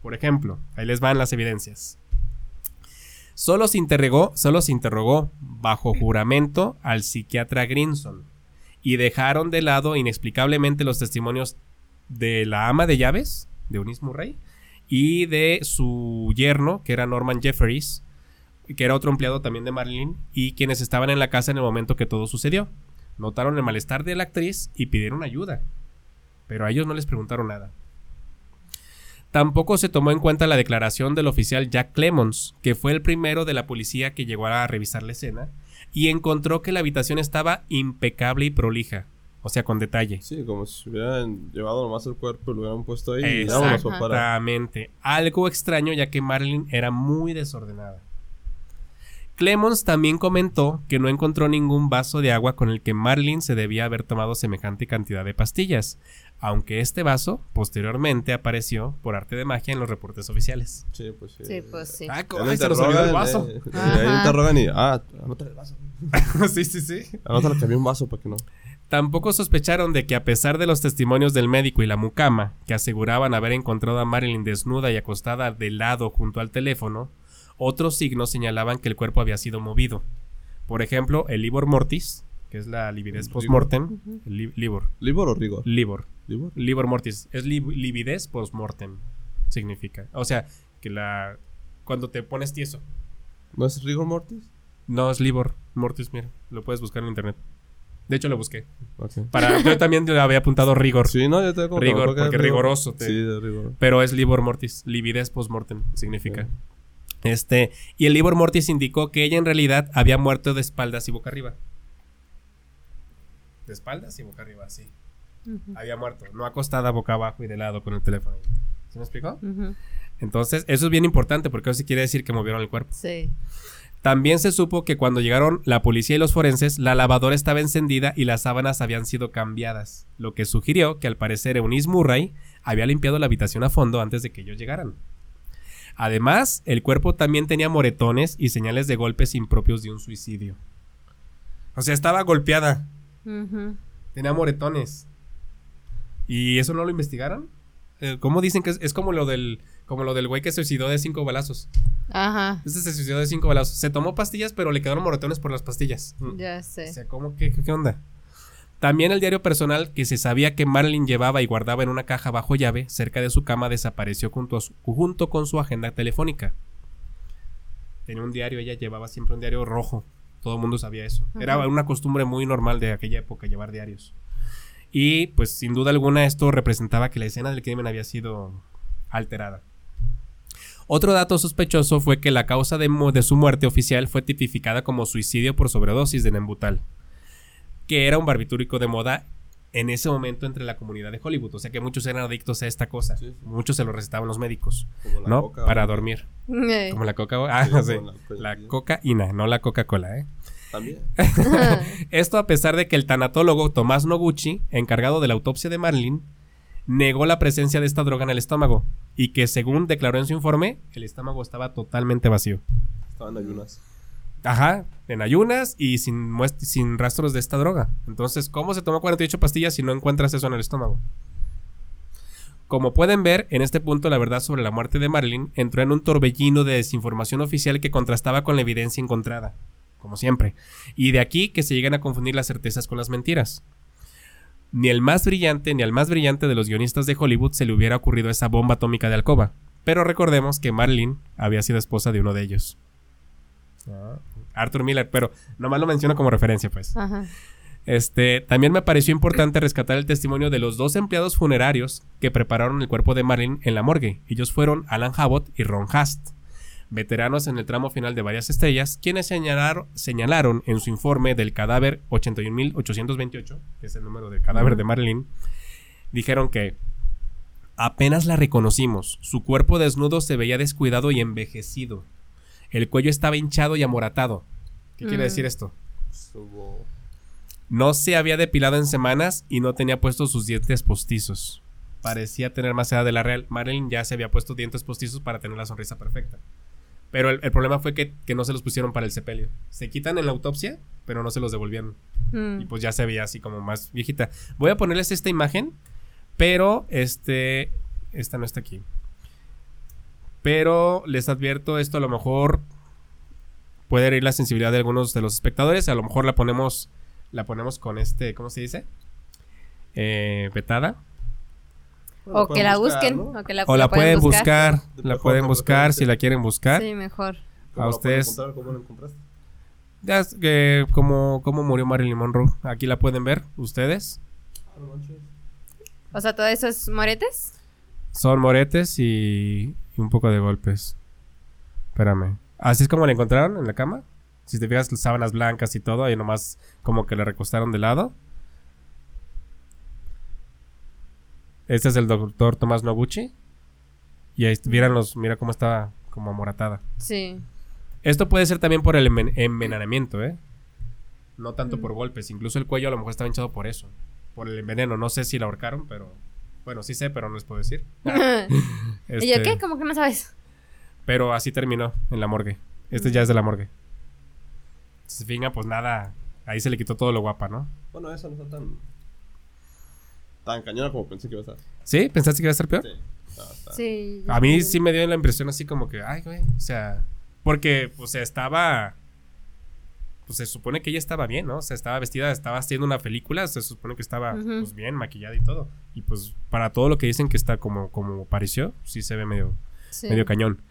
Por ejemplo, ahí les van las evidencias. Solo se interrogó, solo se interrogó bajo juramento al psiquiatra Grinson y dejaron de lado inexplicablemente los testimonios de la ama de llaves de Eunice Murray y de su yerno, que era Norman Jefferies, que era otro empleado también de Marilyn, y quienes estaban en la casa en el momento que todo sucedió. Notaron el malestar de la actriz y pidieron ayuda, pero a ellos no les preguntaron nada. Tampoco se tomó en cuenta la declaración del oficial Jack Clemons, que fue el primero de la policía que llegó a revisar la escena y encontró que la habitación estaba impecable y prolija, o sea, con detalle. Sí, como si hubieran llevado nomás el cuerpo y lo hubieran puesto ahí y. Exactamente. Algo extraño ya que Marilyn era muy desordenada. Clemons también comentó que no encontró ningún vaso de agua con el que Marilyn se debía haber tomado semejante cantidad de pastillas, aunque este vaso posteriormente apareció por arte de magia en los reportes oficiales. Sí, pues sí. Sí, pues sí. Ah, ay, se nos olvidó el vaso. eh, ahí interrogan y, ah, anótale el vaso. sí, sí, sí. Anótale que había un vaso para que no. Tampoco sospecharon de que a pesar de los testimonios del médico y la mucama, que aseguraban haber encontrado a Marilyn desnuda y acostada de lado junto al teléfono, otros signos señalaban que el cuerpo había sido movido. Por ejemplo, el livor mortis, que es la lividez ¿Livor? postmortem. li- livor, ¿Libor o rigor? livor, ¿Libor? livor mortis, es li- lividez postmortem, significa. O sea, que la cuando te pones tieso. ¿No es rigor mortis? No es livor mortis, mira, lo puedes buscar en internet. De hecho lo busqué. Para yo también le había apuntado rigor. Sí, no, yo te Rigor, porque rigoroso te- Sí, de rigor. Pero es livor mortis, lividez postmortem significa. Este, y el livor mortis indicó que ella en realidad había muerto de espaldas y boca arriba. De espaldas y boca arriba, sí. Había muerto, no acostada boca abajo y de lado con el teléfono. ¿Se me explicó? Entonces, eso es bien importante porque eso sí quiere decir que movieron el cuerpo. Sí. También se supo que cuando llegaron la policía y los forenses, la lavadora estaba encendida y las sábanas habían sido cambiadas, lo que sugirió que al parecer Eunice Murray había limpiado la habitación a fondo antes de que ellos llegaran. Además, el cuerpo también tenía moretones y señales de golpes impropios de un suicidio. O sea, estaba golpeada, tenía moretones. ¿Y eso no lo investigaron? Eh, ¿Cómo dicen que es, es como lo del como lo del güey que se suicidó de cinco balazos? Ajá. Este se suicidó de cinco balazos. Se tomó pastillas, pero le quedaron moretones por las pastillas. Mm. Ya O sé. sea, ¿cómo qué, qué onda? También el diario personal que se sabía que Marilyn llevaba y guardaba en una caja bajo llave cerca de su cama desapareció junto, a su- junto con su agenda telefónica. Tenía un diario, ella llevaba siempre un diario rojo. Todo el mundo sabía eso. Era una costumbre muy normal de aquella época llevar diarios. Y pues sin duda alguna esto representaba que la escena del crimen había sido alterada. Otro dato sospechoso fue que la causa de, su muerte oficial fue tipificada como suicidio por sobredosis de Nembutal, que era un barbitúrico de moda en ese momento entre la comunidad de Hollywood. O sea que muchos eran adictos a esta cosa. Sí, sí. Muchos se lo recetaban los médicos, Como la ¿no? coca, Para ¿no? dormir. Eh. Como la coca. Ah, Sí, sí. como la- La cocaína, no la Coca-Cola, ¿eh? También. Esto a pesar de que el tanatólogo Tomás Noguchi, encargado de la autopsia de Marilyn, negó la presencia de esta droga en el estómago y que según declaró en su informe, el estómago estaba totalmente vacío. Estaban ayunas. Ajá, en ayunas y sin, sin rastros de esta droga. Entonces, ¿cómo se tomó 48 pastillas si no encuentras eso en el estómago? Como pueden ver, en este punto la verdad sobre la muerte de Marilyn entró en un torbellino de desinformación oficial que contrastaba con la evidencia encontrada, como siempre. Y de aquí que se llegan a confundir las certezas con las mentiras. Ni el más brillante ni al más brillante de los guionistas de Hollywood se le hubiera ocurrido esa bomba atómica de alcoba. Pero recordemos que Marilyn había sido esposa de uno de ellos. Arthur Miller, pero nomás lo menciono como referencia, pues. Ajá. Este, también me pareció importante rescatar el testimonio de los dos empleados funerarios que prepararon el cuerpo de Marilyn en la morgue. Ellos fueron Alan Abbott y Ron Hast, veteranos en el tramo final de varias estrellas, quienes señalaron, señalaron en su informe del cadáver 81.828, que es el número del cadáver de Marilyn, dijeron que apenas la reconocimos, su cuerpo desnudo se veía descuidado y envejecido. El cuello estaba hinchado y amoratado. ¿Qué quiere Mm. decir esto? No se había depilado en semanas y no tenía puestos sus dientes postizos. Parecía tener más edad de la real. Marilyn ya se había puesto dientes postizos para tener la sonrisa perfecta. Pero el, el problema fue que, que no se los pusieron para el sepelio. Se quitan en la autopsia, pero no se los devolvieron. Mm. Y pues ya se veía así como más viejita. Voy a ponerles esta imagen, pero este. Esta no está aquí. Pero les advierto, esto a lo mejor puede herir la sensibilidad de algunos de los espectadores. A lo mejor la ponemos. La ponemos con este. ¿Cómo se dice? Eh, vetada. Bueno, O que la buscar, busquen. ¿no? O que la, O la pueden buscar. La pueden buscar si la quieren buscar. Sí, mejor. ¿Cómo a la ustedes- encontrar? ¿Cómo la encontraste? Ya es que como, como murió Marilyn Monroe. Aquí la pueden ver ustedes. Ah. O sea, todo eso es moretes. Son moretes y, y un poco de golpes. Espérame. ¿Así es como la encontraron en la cama? Si te fijas, sábanas blancas y todo, ahí nomás como que le recostaron de lado. Este es el doctor Tomás Noguchi. Y ahí vieran los, mira cómo estaba como amoratada. Sí. Esto puede ser también por el enven- envenenamiento, ¿eh? No tanto Mm. por golpes. Incluso el cuello a lo mejor estaba hinchado por eso. Por el veneno. No sé si la ahorcaron, pero... Bueno, sí sé, pero no les puedo decir. ¿Y yo Este, qué? ¿Cómo que no sabes? Pero así terminó en la morgue. Este ya es de la morgue. Si se fijan, pues nada. Ahí se le quitó todo lo guapa, ¿no? Bueno, esa no está tan. Tan cañona como pensé que iba a estar. ¿Sí? ¿Pensaste que iba a estar peor? Sí. No, está- Sí. A mí sí me dio la impresión así como que, ay, güey, o sea, porque, o sea, estaba, pues se supone que ella estaba bien, ¿no? O sea, estaba vestida, estaba haciendo una película, se supone que estaba, pues bien, maquillada y todo. Y pues, para todo lo que dicen que está como, como pareció, sí se ve medio, Sí. medio cañón.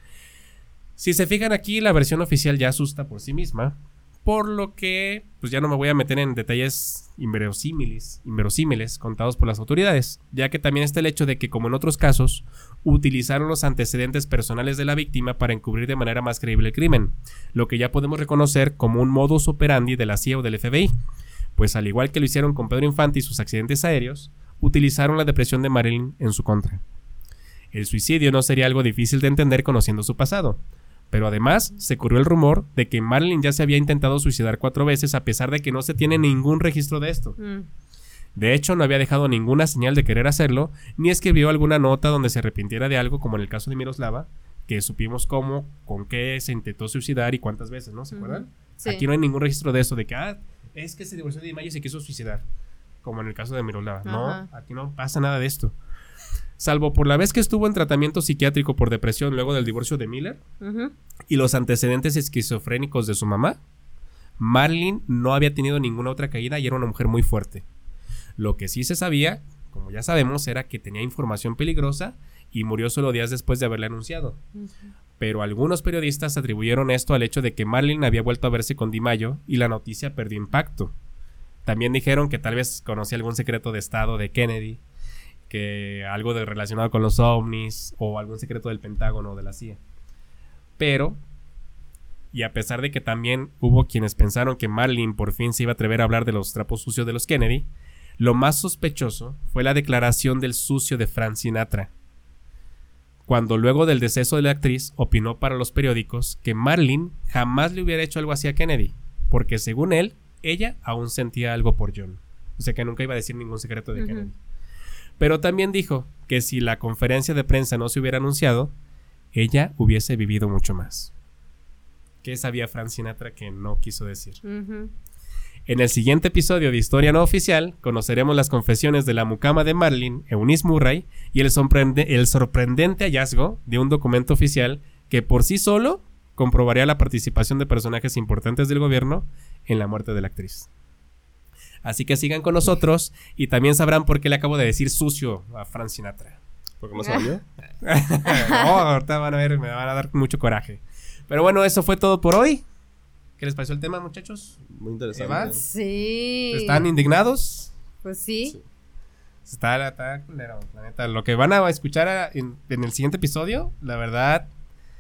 Si se fijan aquí, la versión oficial ya asusta por sí misma. Por lo que, pues ya no me voy a meter en detalles inverosímiles, inverosímiles contados por las autoridades, ya que también está el hecho de que, como en otros casos, utilizaron los antecedentes personales de la víctima para encubrir de manera más creíble el crimen, lo que ya podemos reconocer como un modus operandi de la CIA o del FBI, pues al igual que lo hicieron con Pedro Infante y sus accidentes aéreos, utilizaron la depresión de Marilyn en su contra. El suicidio no sería algo difícil de entender conociendo su pasado, pero además se corrió el rumor de que Marilyn ya se había intentado suicidar cuatro veces a pesar de que no se tiene ningún registro de esto. Mm. De hecho, no había dejado ninguna señal de querer hacerlo, ni escribió alguna nota donde se arrepintiera de algo, como en el caso de Miroslava, que supimos cómo, con qué se intentó suicidar y cuántas veces, ¿no? ¿Se acuerdan? Sí. Aquí no hay ningún registro de eso, de que, ah, es que se divorció de Mayo y se quiso suicidar, como en el caso de Miroslava. No, aquí no pasa nada de esto. Salvo por la vez que estuvo en tratamiento psiquiátrico por depresión luego del divorcio de Miller, y los antecedentes esquizofrénicos de su mamá, Marilyn no había tenido ninguna otra caída y era una mujer muy fuerte. Lo que sí se sabía, como ya sabemos, era que tenía información peligrosa y murió solo días después de haberla anunciado. Pero algunos periodistas atribuyeron esto al hecho de que Marilyn había vuelto a verse con Di Maio y la noticia perdió impacto. También dijeron que tal vez conocía algún secreto de estado de Kennedy, que algo de relacionado con los ovnis o algún secreto del Pentágono o de la CIA. Pero, y a pesar de que también hubo quienes pensaron que Marilyn por fin se iba a atrever a hablar de los trapos sucios de los Kennedy, Lo más sospechoso fue la declaración del sucio de Frank Sinatra, cuando luego del deceso de la actriz opinó para los periódicos que Marilyn jamás le hubiera hecho algo así a Kennedy, porque según él, ella aún sentía algo por John. O sea que nunca iba a decir ningún secreto de. Kennedy. Pero también dijo que si la conferencia de prensa no se hubiera anunciado, ella hubiese vivido mucho más. ¿Qué sabía Frank Sinatra que no quiso decir? En el siguiente episodio de Historia No Oficial conoceremos las confesiones de la mucama de Marilyn, Eunice Murray, y el, sorprende- el sorprendente hallazgo de un documento oficial que por sí solo comprobaría la participación de personajes importantes del gobierno en la muerte de la actriz. Así que sigan con nosotros y también sabrán por qué le acabo de decir sucio a Frank Sinatra. Porque no se bañó. no, ahorita van a ver, me van a dar mucho coraje. Pero bueno, eso fue todo por hoy. ¿Qué les pareció el tema, muchachos? Muy interesante. Eva. Sí. ¿Están indignados? Pues sí. Sí. Está, está culero, la neta. Lo que van a escuchar en el siguiente episodio, la verdad,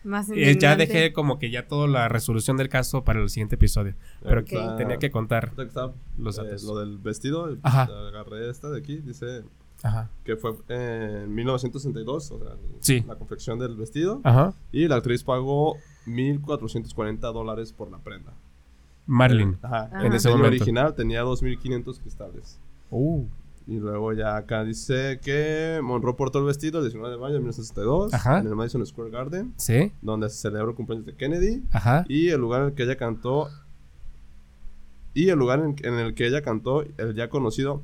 Más es ya dejé como que ya toda la resolución del caso para el siguiente episodio. Pero que tenía que contar. Que Los eh, lo del vestido, Ajá. agarré esta de aquí, dice Ajá. que fue en 1962, o sea, Sí. la confección del vestido. Ajá. Y la actriz pagó 1.440 dólares por la prenda. Marilyn. Ajá. Ajá. En ese ese momento. original tenía 2.500 cristales. Uh. Y luego ya acá dice que Monroe portó el vestido el 19 de mayo de 1962 Ajá. en el Madison Square Garden, Sí. donde se celebró el cumpleaños de Kennedy. Ajá. Y el lugar en el que ella cantó. Y el lugar en, en el que ella cantó el ya conocido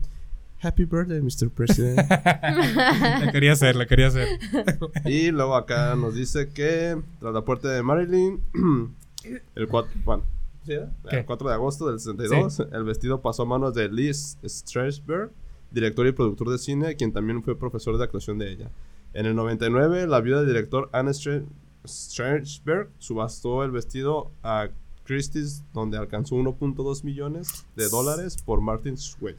Happy Birthday, Mr. President. la quería hacer, la quería hacer. y luego acá nos dice que tras la puerta de Marilyn, el 4, bueno, ¿sí el 4 de agosto del 62, el vestido pasó a manos de Liz Strasberg, director y productor de cine, quien también fue profesor de actuación de ella. En el 99, la viuda del director Anne Stra- Strasberg subastó el vestido a Christie's, donde alcanzó 1.2 millones de dólares por Martin Sway.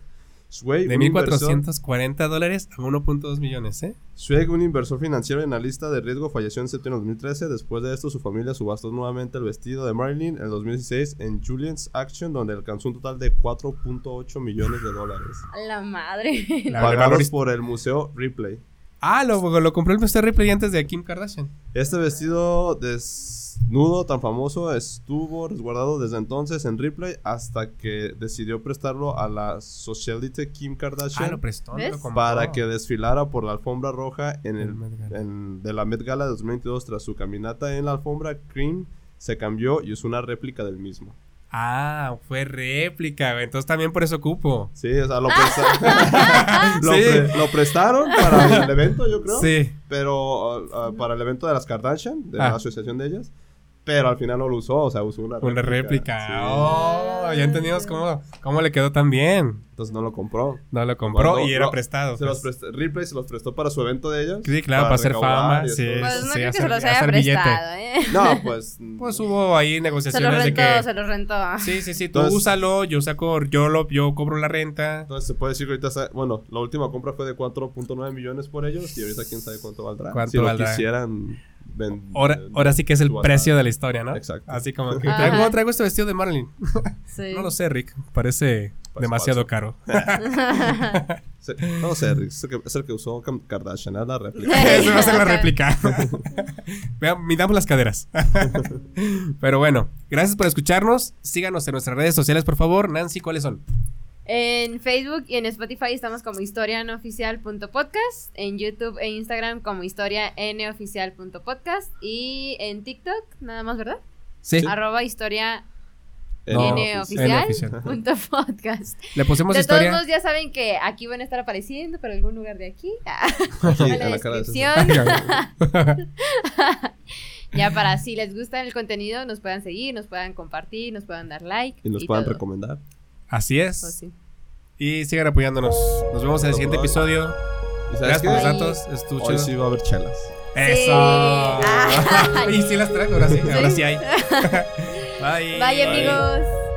Sway, De un inversor- 1.440 dólares a 1.2 millones, ¿eh? Swag, un inversor financiero en la lista de riesgo, falleció en septiembre de 2013. Después de esto, su familia subastó nuevamente el vestido de Marilyn en el 2016 en Julian's Action, donde alcanzó un total de 4.8 millones de dólares. A la madre. Pagados por el Museo Ripley. Ah, lo, lo compró el Mr. Ripley antes de Kim Kardashian. Este vestido desnudo tan famoso estuvo resguardado desde entonces en Ripley hasta que decidió prestarlo a la socialite Kim Ah, Kardashian lo prestó. no ¿Ves? lo compró. para que desfilara por la alfombra roja en el, El Met Gala. en- de la Met Gala de 2022 tras su caminata en la alfombra cream se cambió y usó una réplica del mismo. Ah, fue réplica, güey. Entonces también por eso cupo. Sí, o sea, lo, presta- lo, Sí. pre- lo prestaron para el evento, yo creo. Sí. Pero uh, uh, para el evento de las Kardashian, de Ah. la asociación de ellas. Pero al final no lo usó, o sea, usó una réplica. Una réplica. Sí. Oh, ya entendimos cómo, cómo le quedó tan bien. Entonces no lo compró. No lo compró y era no, prestado. Se los pues. prestó, Ripley se los prestó para su evento de ellas. Sí, claro, para hacer fama, sí. Pues no Sí, creo que se los haya prestado, ¿eh? No, pues. Pues hubo ahí Se los negociaciones de rentó, que. se los rentó. Sí, sí, sí. Tú Entonces- úsalo, yo saco, yo lo, yo cobro la renta. Entonces se puede decir que ahorita, bueno, la última compra fue de 4.9 millones por ellos y ahorita quién sabe cuánto valdrá. ¿Cuánto si lo quisieran ven- Ahora, eh, ahora sí que es el precio de la historia, ¿no? Exacto. Así como que traigo, traigo este vestido de Marilyn. Sí. No lo sé, Rick. Parece demasiado falso. caro. No sé, Rick, es el que, es el que usó Kardashian, es la réplica. Eso va a ser la réplica. Vean, midamos las caderas. Pero bueno, gracias por escucharnos. Síganos en nuestras redes sociales, por favor. Nancy, ¿cuáles son? En Facebook y en Spotify estamos como historianoficial.podcast. En YouTube e Instagram como historianoficial.podcast. Y en TikTok, nada más, ¿verdad? Sí. Arroba historia No, N pues, oficial. N oficial. punto podcast. Le pusimos De todos historia. modos, ya saben que aquí van a estar apareciendo por algún lugar de aquí. aquí, en la la cara de descripción. ya para si les gusta el contenido, nos puedan seguir, nos puedan compartir, nos puedan dar like. Y nos puedan todo. recomendar. Así Pues es. sí. Y sigan apoyándonos. Nos vemos en el siguiente episodio. ¿Y sabes Gracias por los datos. Estuvo Hoy sí va a haber chelas. Eso. Ah. y sí las traigo, ahora sí. Ahora Sí. sí hay. Bye. Bye amigos.